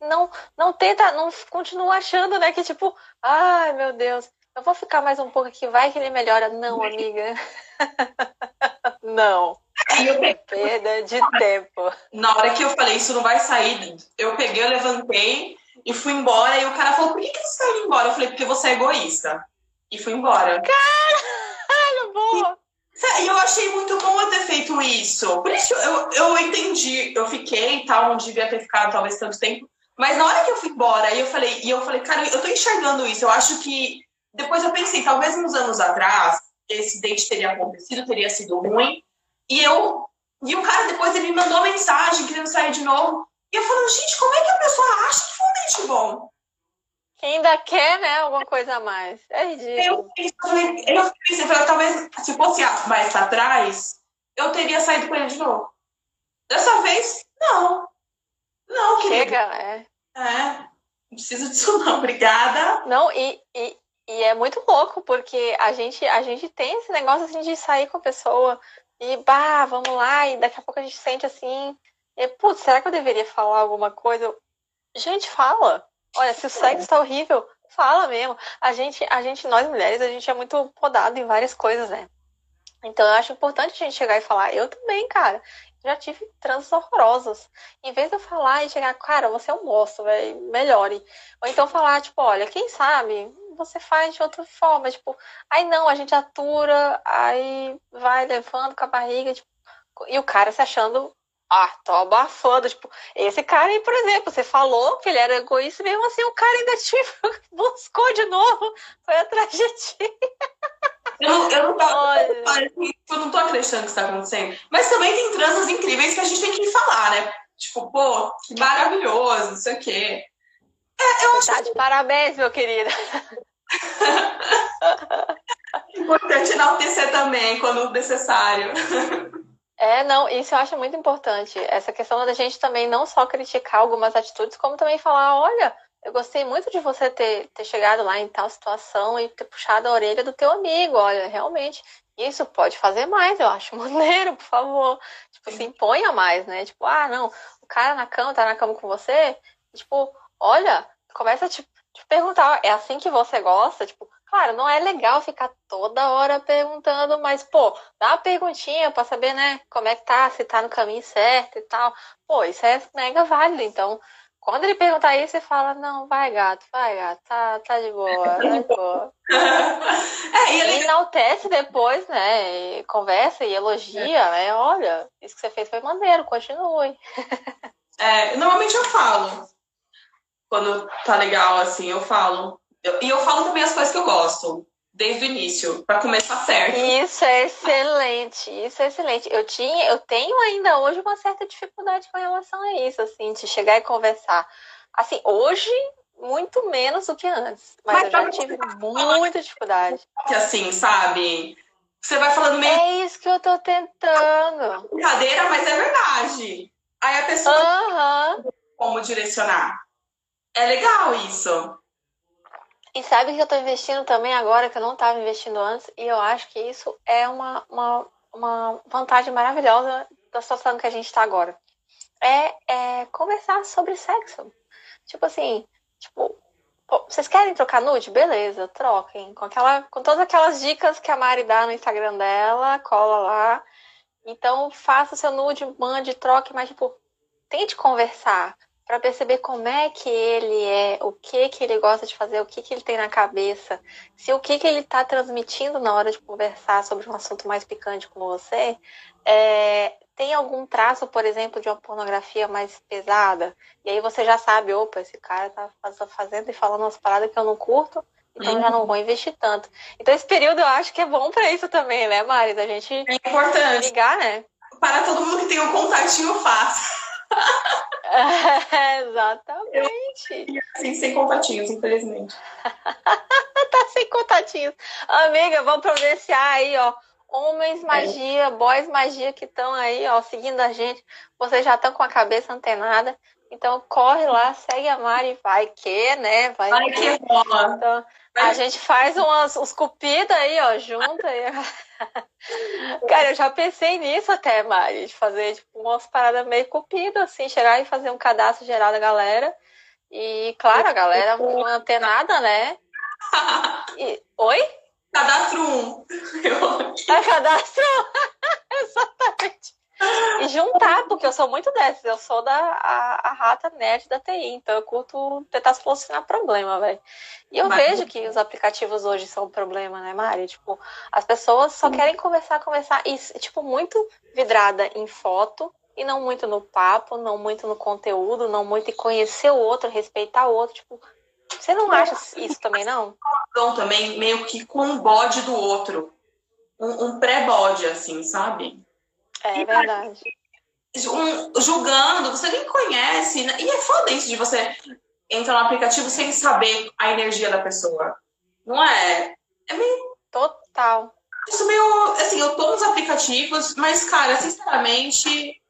Não, não tenta, não continua achando, né, que tipo, ai meu Deus, eu vou ficar mais um pouco aqui, vai que ele melhora. Não, amiga. *laughs* não. Eu peguei... Perda de tempo. Na hora que eu falei, isso não vai sair, eu peguei, eu levantei e fui embora. E o cara falou, por que, que você tá indo embora? Eu falei, porque você é egoísta. E fui embora. Caralho, boa! E eu achei muito bom eu ter feito isso. Por isso eu, eu entendi, eu fiquei e tal, não devia ter ficado talvez tanto tempo. Mas na hora que eu fui embora, e eu falei, e eu falei, cara, eu tô enxergando isso. Eu acho que depois eu pensei, talvez uns anos atrás, esse date teria acontecido, teria sido ruim. E eu e o cara depois ele me mandou mensagem querendo sair de novo. E eu falando, gente, como é que a pessoa acha que foi um date bom? Quem ainda quer, né, alguma coisa a mais. É ridículo. Eu, eu, eu pensei, talvez se fosse mais pra trás, eu teria saído com ele de novo. Dessa vez, não. Não, querida. Chega, é. É, não preciso disso não, obrigada. Não, e, e, e é muito louco, porque a gente, a gente tem esse negócio assim de sair com a pessoa e, bah, vamos lá, e daqui a pouco a gente sente assim, e, putz, será que eu deveria falar alguma coisa? Gente, fala. Olha, se o sexo tá horrível, fala mesmo. A gente, a gente, nós mulheres, a gente é muito podado em várias coisas, né? Então eu acho importante a gente chegar e falar, eu também, cara. Já tive transes horrorosas. Em vez de eu falar e chegar, cara, você é um monstro, velho, melhore. Ou então falar, tipo, olha, quem sabe você faz de outra forma, tipo, aí não, a gente atura, aí vai levando com a barriga, tipo, e o cara se achando, ah, tô abafando, tipo, esse cara aí, por exemplo, você falou que ele era egoísta, mesmo assim o cara ainda te *laughs* buscou de novo, foi atrás de ti. Eu não, eu, não tô, eu não tô acreditando que isso tá acontecendo. Mas também tem transas incríveis que a gente tem que falar, né? Tipo, pô, que maravilhoso, não sei o quê. É, eu acho... de parabéns, meu querido. *laughs* importante enaltecer também, quando necessário. É, não, isso eu acho muito importante. Essa questão da gente também não só criticar algumas atitudes, como também falar, olha, eu gostei muito de você ter, ter chegado lá em tal situação e ter puxado a orelha do teu amigo. Olha, realmente, isso pode fazer mais, eu acho *laughs* maneiro, por favor. Tipo, se imponha mais, né? Tipo, ah, não, o cara na cama tá na cama com você. Tipo, olha, começa a te, te perguntar, é assim que você gosta? Tipo, claro, não é legal ficar toda hora perguntando, mas, pô, dá uma perguntinha pra saber, né, como é que tá, se tá no caminho certo e tal. Pô, isso é mega válido. Então, quando ele perguntar isso, você fala, não, vai gato, vai gato, tá, tá de boa, tá de boa. *laughs* é, e ele... enaltece depois, né? E conversa e elogia, é. né? Olha, isso que você fez foi maneiro, continue. É, normalmente eu falo quando tá legal, assim, eu falo. Eu, e eu falo também as coisas que eu gosto, desde o início, para começar certo. Isso é excelente, isso é excelente. Eu tinha, eu tenho ainda hoje uma certa dificuldade com relação a isso, assim, de chegar e conversar. Assim, hoje muito menos do que antes, mas, mas eu já tive muita dificuldade. Assim, sabe? Você vai falando meio. É isso que eu tô tentando. Brincadeira, mas é verdade. Aí a pessoa uhum. como direcionar. É legal isso. E sabe que eu estou investindo também agora, que eu não estava investindo antes, e eu acho que isso é uma, uma, uma vantagem maravilhosa da situação que a gente está agora. É, é, conversar sobre sexo. Tipo assim, tipo, pô, vocês querem trocar nude? Beleza, troquem. Com, aquela, com todas aquelas dicas que a Mari dá no Instagram dela, cola lá. Então, faça seu nude, mande, troque, mas, tipo, tente conversar para perceber como é que ele é, o que que ele gosta de fazer, o que que ele tem na cabeça, se o que que ele está transmitindo na hora de conversar sobre um assunto mais picante com você, é, tem algum traço, por exemplo, de uma pornografia mais pesada, e aí você já sabe, opa, esse cara tá fazendo e falando umas paradas que eu não curto, então uhum. já não vou investir tanto. Então esse período eu acho que é bom para isso também, né, Mari? Da gente é importante. ligar, né? Para todo mundo que tem um contatinho fácil. Exatamente. Eu, assim, sem contatinhos, infelizmente. *laughs* tá sem contatinhos. Amiga, vamos providenciar aí, ó, homens magia, boys magia que estão aí, ó, seguindo a gente. Vocês já estão com a cabeça antenada. Então corre lá, segue a Mari, vai que, né? Vai, vai que, que rola. Então, a gente faz umas, uns cupidos aí, ó, junto. Aí. *laughs* Cara, eu já pensei nisso até, Mari, de fazer tipo, umas paradas meio cupido, assim, chegar e fazer um cadastro geral da galera. E, claro, a galera antenada, né? E... Oi? Cadastro 1. *laughs* Eu... É cadastro 1. *laughs* Exatamente. E juntar, porque eu sou muito dessas, eu sou da a, a rata nerd da TI, então eu curto tentar solucionar problema, velho. E eu vejo que os aplicativos hoje são um problema, né, Mari? Tipo, as pessoas só querem conversar, conversar, e, tipo, muito vidrada em foto, e não muito no papo, não muito no conteúdo, não muito em conhecer o outro, respeitar o outro, tipo, você não acha isso também, não? Também meio que com o bode do outro. Um, um pré-bode, assim, sabe? É e verdade. Um, julgando, você nem conhece. Né? E é foda isso de você entrar no aplicativo sem saber a energia da pessoa. Não é? É meio. Total. Isso meio. Assim, eu tô nos aplicativos, mas, cara, sinceramente,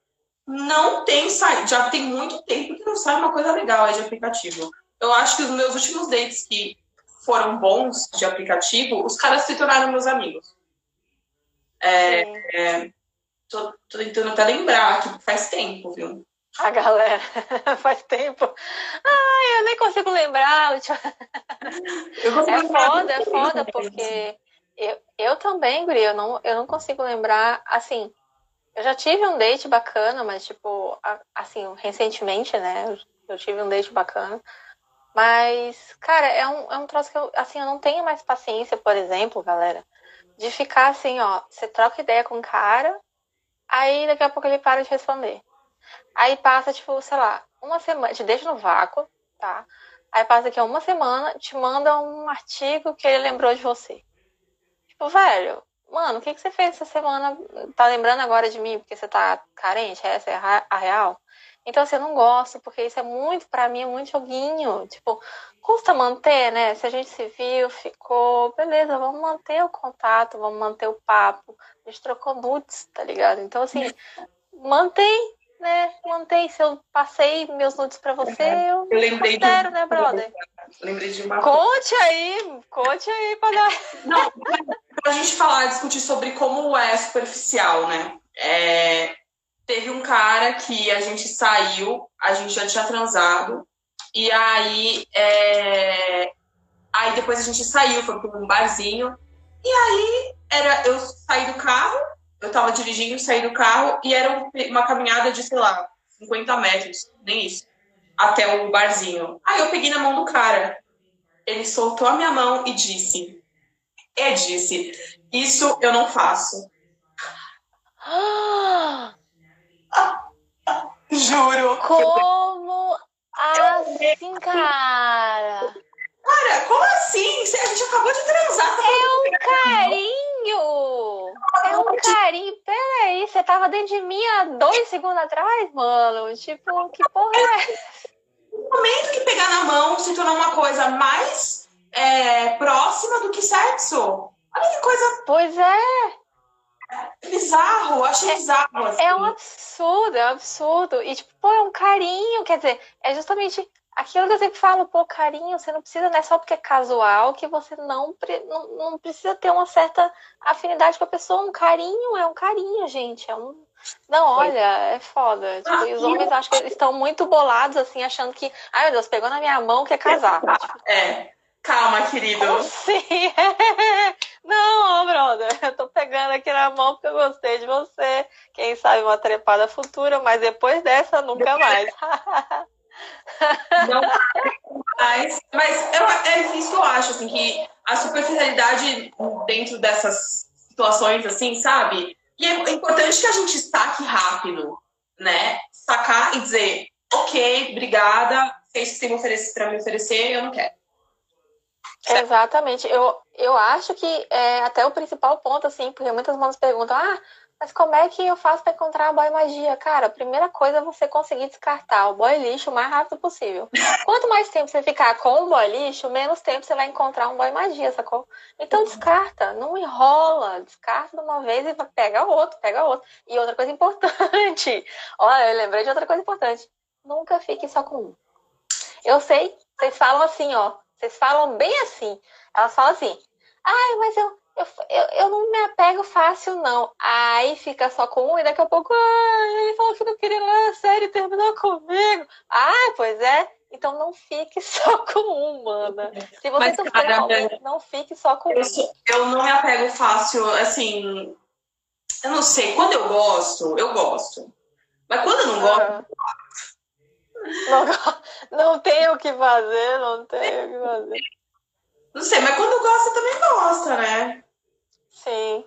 não tem saído. Já tem muito tempo que não sai uma coisa legal aí de aplicativo. Eu acho que os meus últimos dates que foram bons de aplicativo, os caras se tornaram meus amigos. É, é, Tô, tô tentando até lembrar que faz tempo, viu? A galera, *laughs* faz tempo. Ai, eu nem consigo lembrar. Eu é foda, é foda, porque eu, eu também, Guri, eu não, eu não consigo lembrar, assim, eu já tive um date bacana, mas, tipo, assim, recentemente, né, eu tive um date bacana, mas, cara, é um, é um troço que eu, assim, eu não tenho mais paciência, por exemplo, galera, de ficar assim, ó, você troca ideia com o cara, Aí daqui a pouco ele para de responder. Aí passa, tipo, sei lá, uma semana, te deixa no vácuo, tá? Aí passa aqui uma semana, te manda um artigo que ele lembrou de você. Tipo, velho, mano, o que, que você fez essa semana? Tá lembrando agora de mim porque você tá carente? Essa é a real? Então, assim, eu não gosto, porque isso é muito, para mim, é muito joguinho. Tipo, custa manter, né? Se a gente se viu, ficou, beleza, vamos manter o contato, vamos manter o papo. A gente trocou nudes, tá ligado? Então, assim, mantém, né? Mantém. Se eu passei meus nudes pra você, eu, eu lembrei considero, de... né, brother? Eu *laughs* lembrei de uma Conte aí, conte aí pra dar. Não, pra gente falar, discutir sobre como é superficial, né? É, teve um cara que a gente saiu, a gente já tinha transado, e aí, é... aí depois a gente saiu, foi para um barzinho, e aí era eu saí do carro, eu tava dirigindo, saí do carro, e era uma caminhada de, sei lá, 50 metros, nem isso, até o barzinho. Aí eu peguei na mão do cara, ele soltou a minha mão e disse, e disse, isso eu não faço. *gasps* *gasps* Juro. Como assim, cara? Cara, como assim? A gente acabou de transar. Tá é um carinho! É um carinho. Peraí, você tava dentro de mim há dois segundos atrás, mano? Tipo, que porra é essa? No momento que pegar na mão se tornou uma coisa mais é, próxima do que sexo. Olha que coisa. Pois é bizarro, achei é, bizarro. Assim. É um absurdo, é um absurdo. E, tipo, pô, é um carinho, quer dizer, é justamente aquilo que eu sempre falo, pô, carinho, você não precisa, não é só porque é casual que você não, não, não precisa ter uma certa afinidade com a pessoa. Um carinho é um carinho, gente. É um. Não, olha, é foda. Tipo, ah, e os homens eu... acho que eles estão muito bolados, assim, achando que, ai meu Deus, pegou na minha mão que é casar. É. Calma, querido. Sim. *laughs* Não, brother, eu tô pegando aqui na mão porque eu gostei de você. Quem sabe uma trepada futura, mas depois dessa, nunca mais. *laughs* Não mais. Mas eu, é isso que eu acho, assim, que a superficialidade dentro dessas situações, assim, sabe? E é importante que a gente saque rápido, né? Sacar e dizer, ok, obrigada, fez o que você me oferece para me oferecer, eu não quero. Exatamente. Eu, eu acho que é até o principal ponto, assim, porque muitas mãos perguntam, ah, mas como é que eu faço para encontrar a boy magia? Cara, a primeira coisa é você conseguir descartar o boy lixo o mais rápido possível. *laughs* Quanto mais tempo você ficar com o boy lixo, menos tempo você vai encontrar um boy magia, sacou? Então uhum. descarta, não enrola, descarta de uma vez e pega outro, pega outro. E outra coisa importante, *laughs* olha, eu lembrei de outra coisa importante. Nunca fique só com um. Eu sei, vocês falam assim, ó, vocês falam bem assim. Elas falam assim, ai, mas eu, eu, eu, eu, não me apego fácil, não. Aí fica só com um e daqui a pouco, ah, ele falou que não queria levar a série e terminou comigo. Ah, pois é. Então não fique *laughs* só com um, mana. Se você Mas, cara, alguém, não fique só com eu, um. Eu não me apego fácil, assim. Eu não sei. Quando eu gosto, eu gosto. Mas quando eu não gosto, não, não tem o que fazer, não tem o que fazer. Não sei, mas quando gosta, também gosta, né? Sim.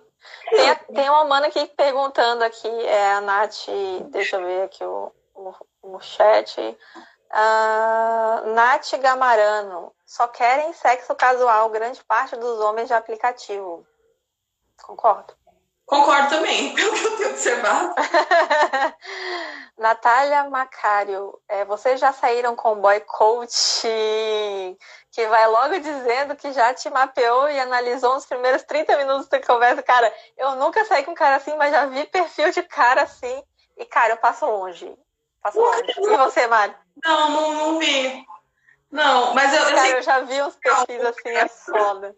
Tem, tem uma mana aqui perguntando aqui, é a Nath, deixa eu ver aqui o, o, o chat. Uh, Nath Gamarano, só querem sexo casual, grande parte dos homens de aplicativo. Concordo. Concordo também, *laughs* pelo que eu tenho observado. *laughs* Natália Macário, é, vocês já saíram com o boy coach que vai logo dizendo que já te mapeou e analisou os primeiros 30 minutos da conversa. Cara, eu nunca saí com um cara assim, mas já vi perfil de cara assim. E, cara, eu passo longe. Passo longe. E você, Mari? Não, não, não vi. Não, mas eu. Cara, eu, já vi uns perfis assim, é foda.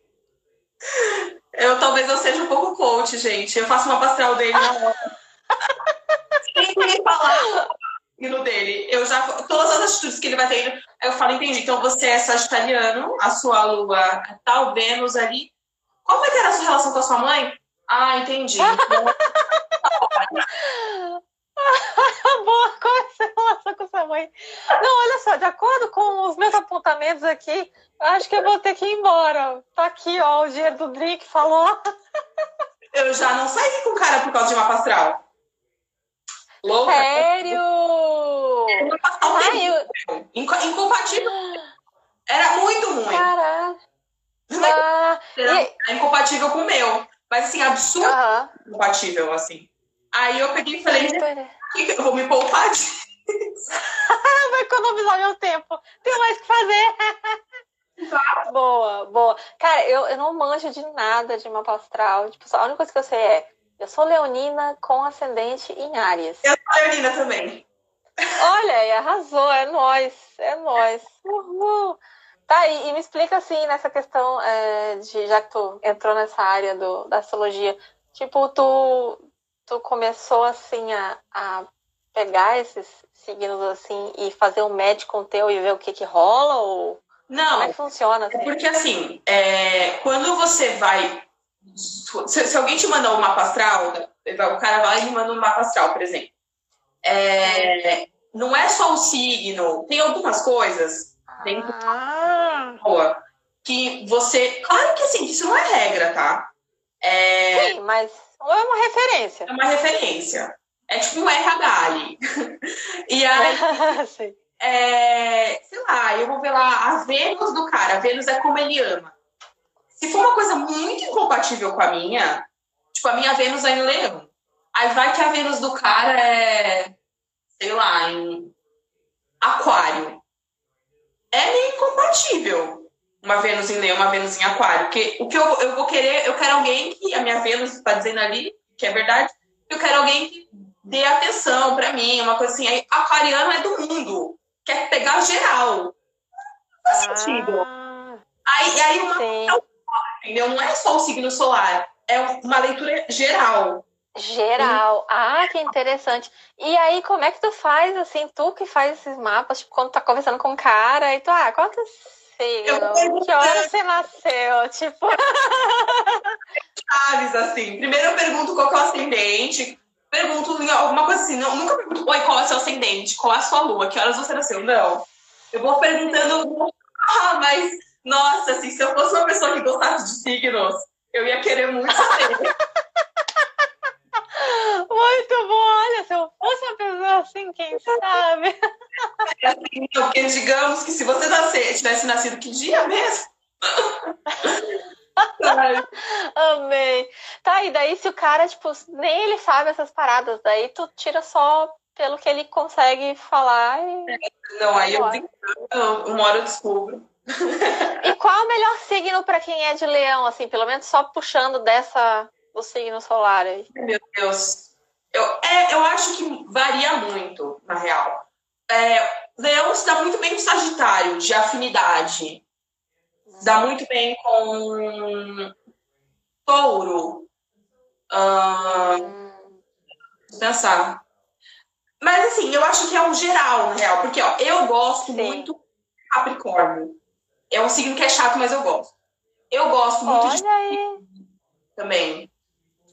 Eu talvez eu seja um pouco coach, gente. Eu faço uma pastral dele na hora. Nem falar no dele. Eu já. Todas as atitudes que ele vai ter, eu falo, entendi. Então você é sagitariano, a sua lua tal, Vênus ali. Qual vai ter a sua relação com a sua mãe? Ah, entendi. *laughs* Boa, qual é a sua relação com sua mãe? Não, olha só, de acordo com os meus apontamentos aqui, acho que eu vou ter que ir embora. Tá aqui, ó, o dinheiro do drink falou. Eu já não saí com o cara por causa de uma astral. Louca. Sério? Ai, eu... Incompatível. Era muito ruim. Caraca. Ah, era e... incompatível com o meu. Mas assim, absurdo uh -huh. incompatível, assim. Aí eu peguei e falei, que eu vou me poupar disso. *laughs* Vou economizar meu tempo. Tem mais que fazer. boa, boa. Cara, eu, eu não manjo de nada de mapa astral. Tipo, a única coisa que eu sei é eu sou leonina com ascendente em Áries. Eu sou leonina também. Olha, arrasou, é nós, é nós. Uhul. Tá, e, e, me explica assim, nessa questão é, de, já que tu entrou nessa área do, da astrologia, tipo, tu, tu começou assim a, a pegar esses signos assim e fazer um match com o teu e ver o que que rola ou não? Como é que funciona? Assim? É porque assim, é, quando você vai se, se, alguém te mandar um mapa astral, o cara vai e me manda um mapa astral, por exemplo. É, não é só o signo, tem algumas coisas dentro ah. da que você. Claro que assim, isso não é regra, tá? É, Sim, mas é uma referência. É uma referência. É tipo um RH ali. *laughs* e aí. *laughs* é, sei lá, eu vou ver lá a Vênus do cara. A Vênus é como ele ama. Se for uma coisa muito incompatível com a minha, tipo, a minha Vênus é em Leão. Aí vai que a Vênus do cara é, sei lá, em Aquário. É meio incompatível uma Vênus em Leão, uma Vênus em Aquário. Porque o que eu, eu vou querer, eu quero alguém que, a minha Vênus está dizendo ali, que é verdade, eu quero alguém que dê atenção para mim, uma coisa assim. Aí, aquariano é do mundo, quer pegar geral. Não faz ah, sentido. Aí, aí uma, entendeu? Não é só o signo solar, é uma leitura geral. Geral. Ah, que interessante. E aí, como é que tu faz, assim, tu que faz esses mapas, tipo, quando tá conversando com um cara, e tu, ah, quantos signos? Que hora você nasceu? *laughs* Tipo. Chaves, assim. Primeiro eu pergunto qual é o ascendente. Pergunto alguma coisa assim. Não, nunca pergunto, oi, qual é o seu ascendente? Qual é a sua lua? Que horas você nasceu? Não. Eu vou perguntando, *laughs* ah, mas nossa, assim, se eu fosse uma pessoa que gostasse de signos, eu ia querer muito saber. *laughs* Muito bom, olha, se eu fosse uma pessoa assim, quem sabe? É assim, porque digamos que se você nascer, tivesse nascido que dia mesmo? *laughs* Amei. Tá, e daí se o cara, tipo, nem ele sabe essas paradas, daí tu tira só pelo que ele consegue falar e... Não, aí eu, uma hora eu descubro. *laughs* E qual é o melhor signo para quem é de leão, assim, pelo menos só puxando dessa do signo solar aí? Meu Deus. Eu, é, eu acho que varia muito, na real. É, leão se dá muito bem com Sagitário, de afinidade. Se dá muito bem com touro. Hum, pensar. Mas assim, eu acho que é um geral, na real, porque ó, eu gosto Sim. muito de Capricórnio. É um signo que é chato, mas eu gosto. Eu gosto muito Olha de aí. também.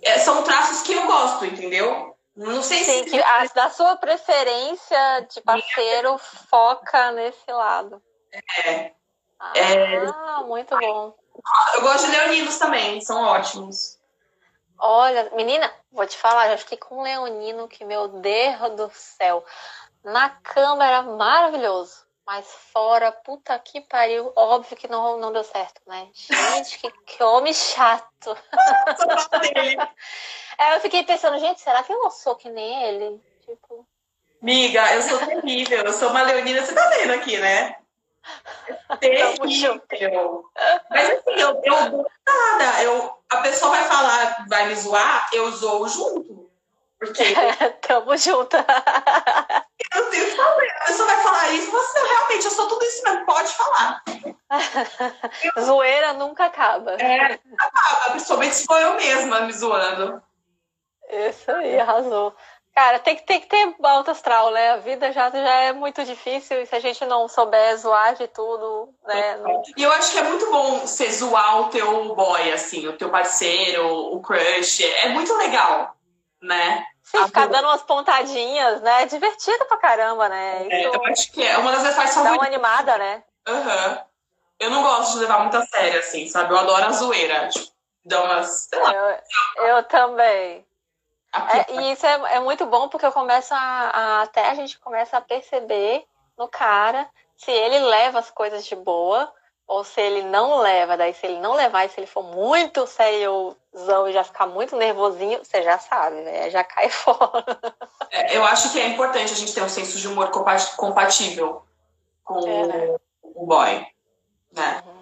É, são traços que eu gosto, entendeu? Não sei Sim, se. Que a, da sua preferência de parceiro foca nesse lado. É. Ah, é... muito bom. Eu gosto de leoninos também, são ótimos. Olha, menina, vou te falar, já fiquei com um leonino que, meu Deus do céu, na câmera maravilhoso. Mas fora, puta que pariu, óbvio que não, não deu certo, né? Gente, que, que homem chato. *laughs* é, eu fiquei pensando, gente, será que eu não sou que nem ele? Tipo. Miga, eu sou terrível, eu sou uma leonina, você tá vendo aqui, né? Terrível. Mas assim, eu, eu dou nada. Eu, a pessoa vai falar, vai me zoar, eu zoo junto. Porque. *laughs* Tamo junto. eu tenho problema. A pessoa vai falar isso, você realmente, eu sou tudo isso mesmo, pode falar. *laughs* Zoeira nunca acaba. É, acaba, principalmente se for eu mesma me zoando. Isso aí, arrasou. Cara, tem que, tem que ter alto astral, né? A vida já, já é muito difícil e se a gente não souber zoar de tudo, né? Não... E eu acho que é muito bom você zoar o teu boy, assim, o teu parceiro, o crush. É muito legal, né? Sim, ficar dando umas pontadinhas, né? É divertido pra caramba, né? É, Isso... É, eu acho que é uma das vezes favoritas. Dá uma animada, né? Aham. Uhum. Eu não gosto de levar muito a sério, assim, sabe? Eu adoro a zoeira. Tipo, dar umas. Eu, eu também. É, e isso é, é, muito bom porque eu começo a, a, até a gente começa a perceber no cara se ele leva as coisas de boa ou se ele não leva. Daí se ele não levar e se ele for muito sériozão e já ficar muito nervosinho, você já sabe, né? Já cai *laughs* fora. É, eu acho que é importante a gente ter um senso de humor compatível com é. o boy, né? Uhum.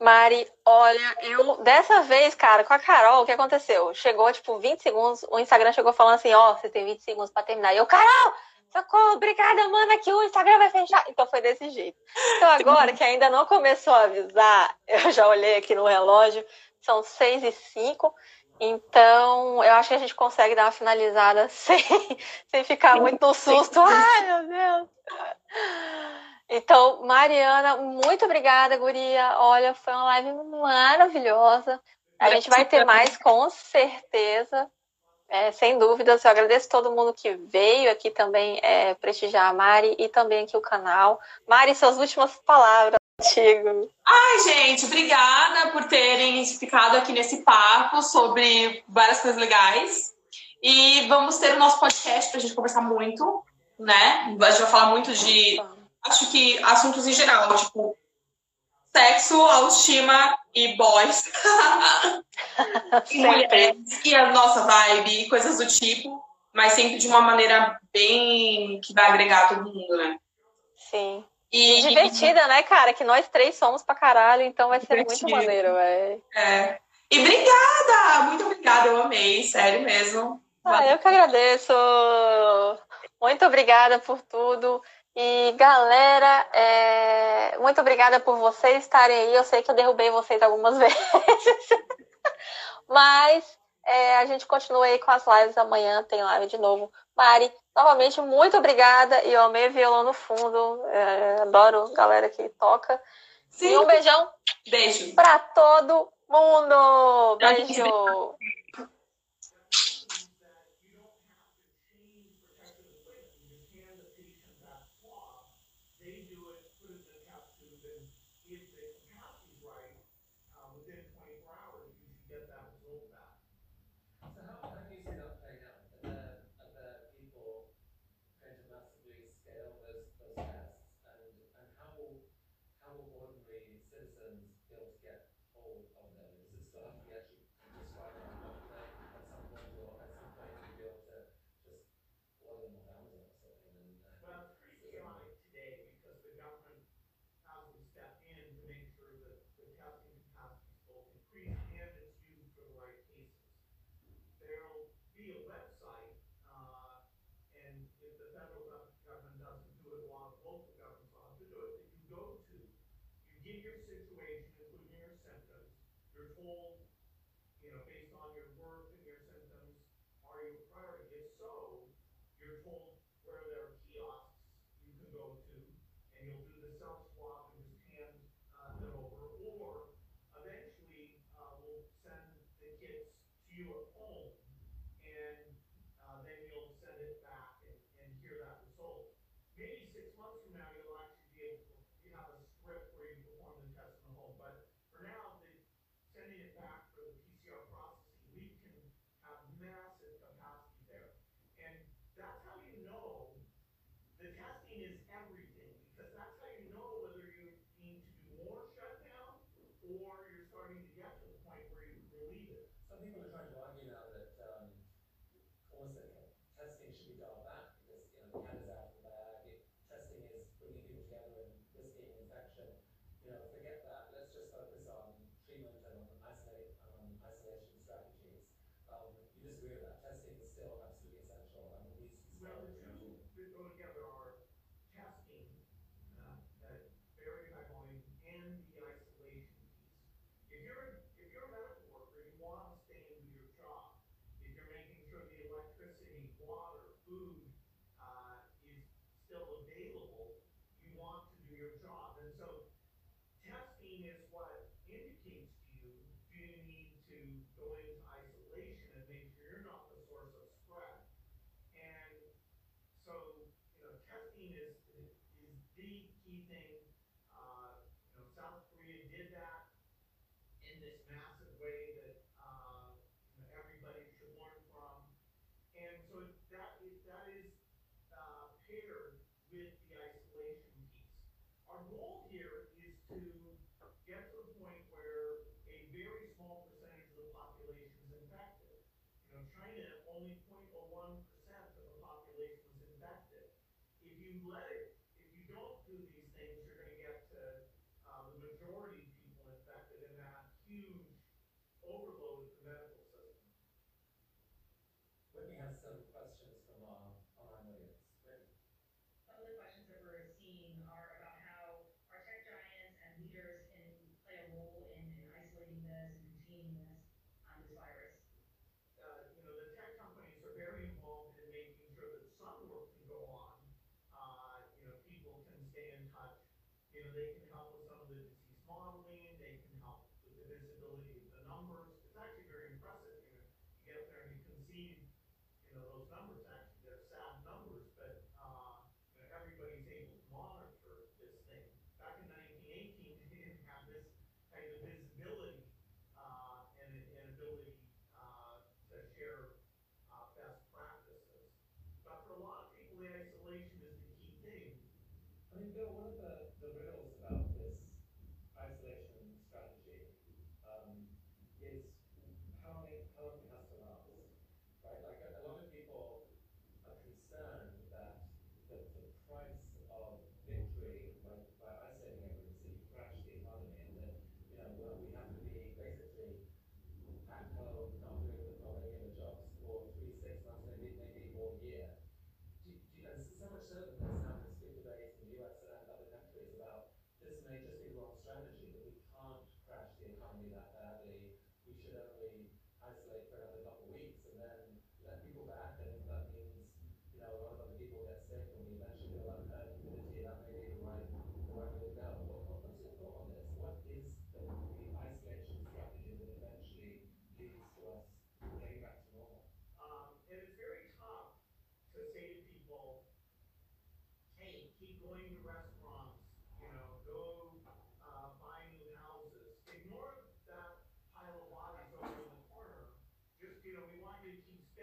Mari, olha, eu dessa vez, cara, com a Carol, o que aconteceu? Chegou, tipo, 20 segundos, o Instagram chegou falando assim, ó, oh, você tem 20 segundos pra terminar. E eu, Carol, socorro, obrigada, mana, que o Instagram vai fechar. Então foi desse jeito. Então agora, que ainda não começou a avisar, *laughs* eu já olhei aqui no relógio, são 6 e 5. Então, eu acho que a gente consegue dar uma finalizada *laughs* sem, sem ficar muito no susto. Ai, meu Deus! Então, Mariana, muito obrigada, Guria. Olha, foi uma live maravilhosa. A gente vai ter mais, com certeza. É, sem dúvidas, eu agradeço todo mundo que veio aqui também é, prestigiar a Mari e também aqui o canal. Mari, suas últimas palavras contigo. Ai, gente, obrigada por terem ficado aqui nesse papo sobre várias coisas legais. E vamos ter o nosso podcast para a gente conversar muito, né? A gente vai falar muito de acho que assuntos em geral, tipo sexo, autoestima e boys. *laughs* e mulheres, e a nossa vibe, e coisas do tipo, mas sempre de uma maneira bem que vai agregar todo mundo, né? Sim. E, e divertida, né, cara? Que nós três somos pra caralho, então vai ser divertido. muito maneiro, velho. É. E obrigada! Muito obrigada, eu amei, sério mesmo. Ah, eu que agradeço. Muito obrigada por tudo. E galera, é... muito obrigada por vocês estarem aí. Eu sei que eu derrubei vocês algumas *laughs* vezes, mas é, a gente continua aí com as lives amanhã. Tem live de novo. Mari, novamente, muito obrigada. E eu amei violão no fundo. É, adoro galera que toca. Sim. E um beijão. Beijo. Pra todo mundo. Beijo. China, only 0.01% of the population was infected. If you let it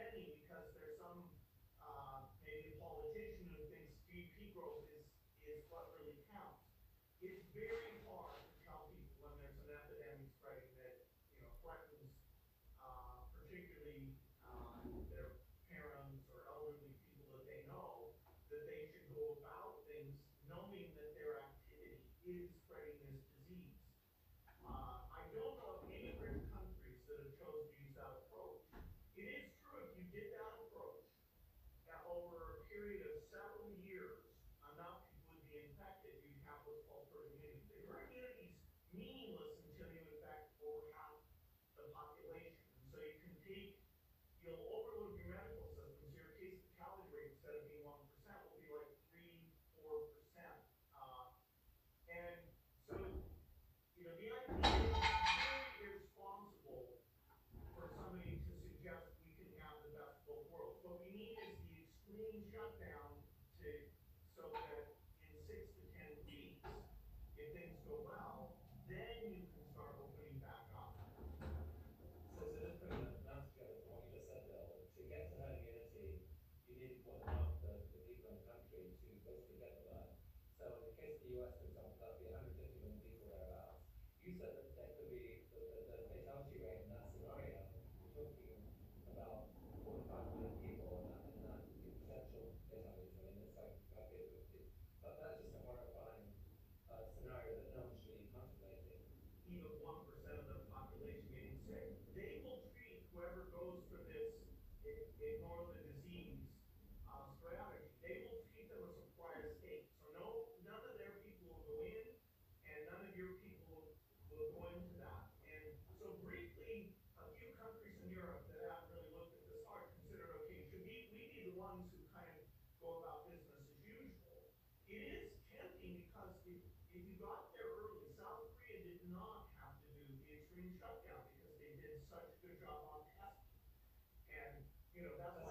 spending because there's some uh, maybe politician who thinks GDP growth is is what really counts. It's very you know, that's why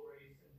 stories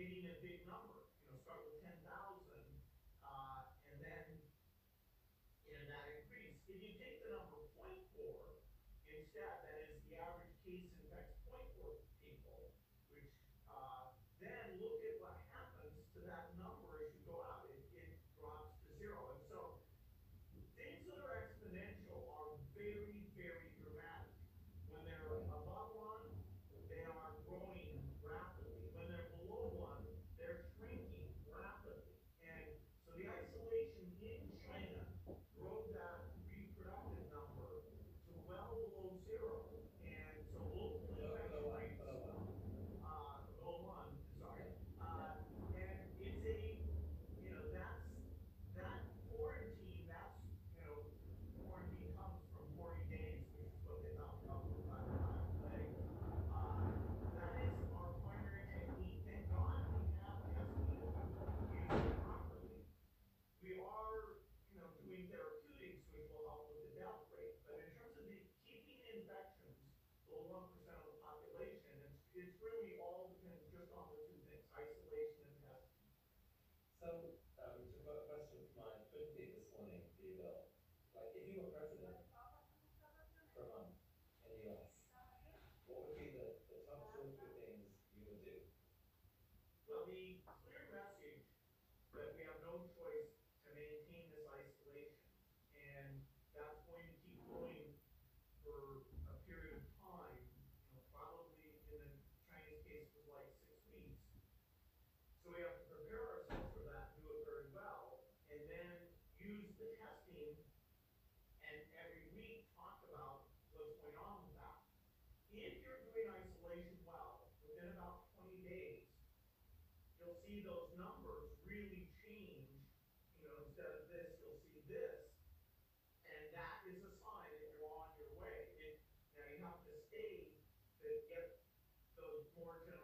getting a big number, or to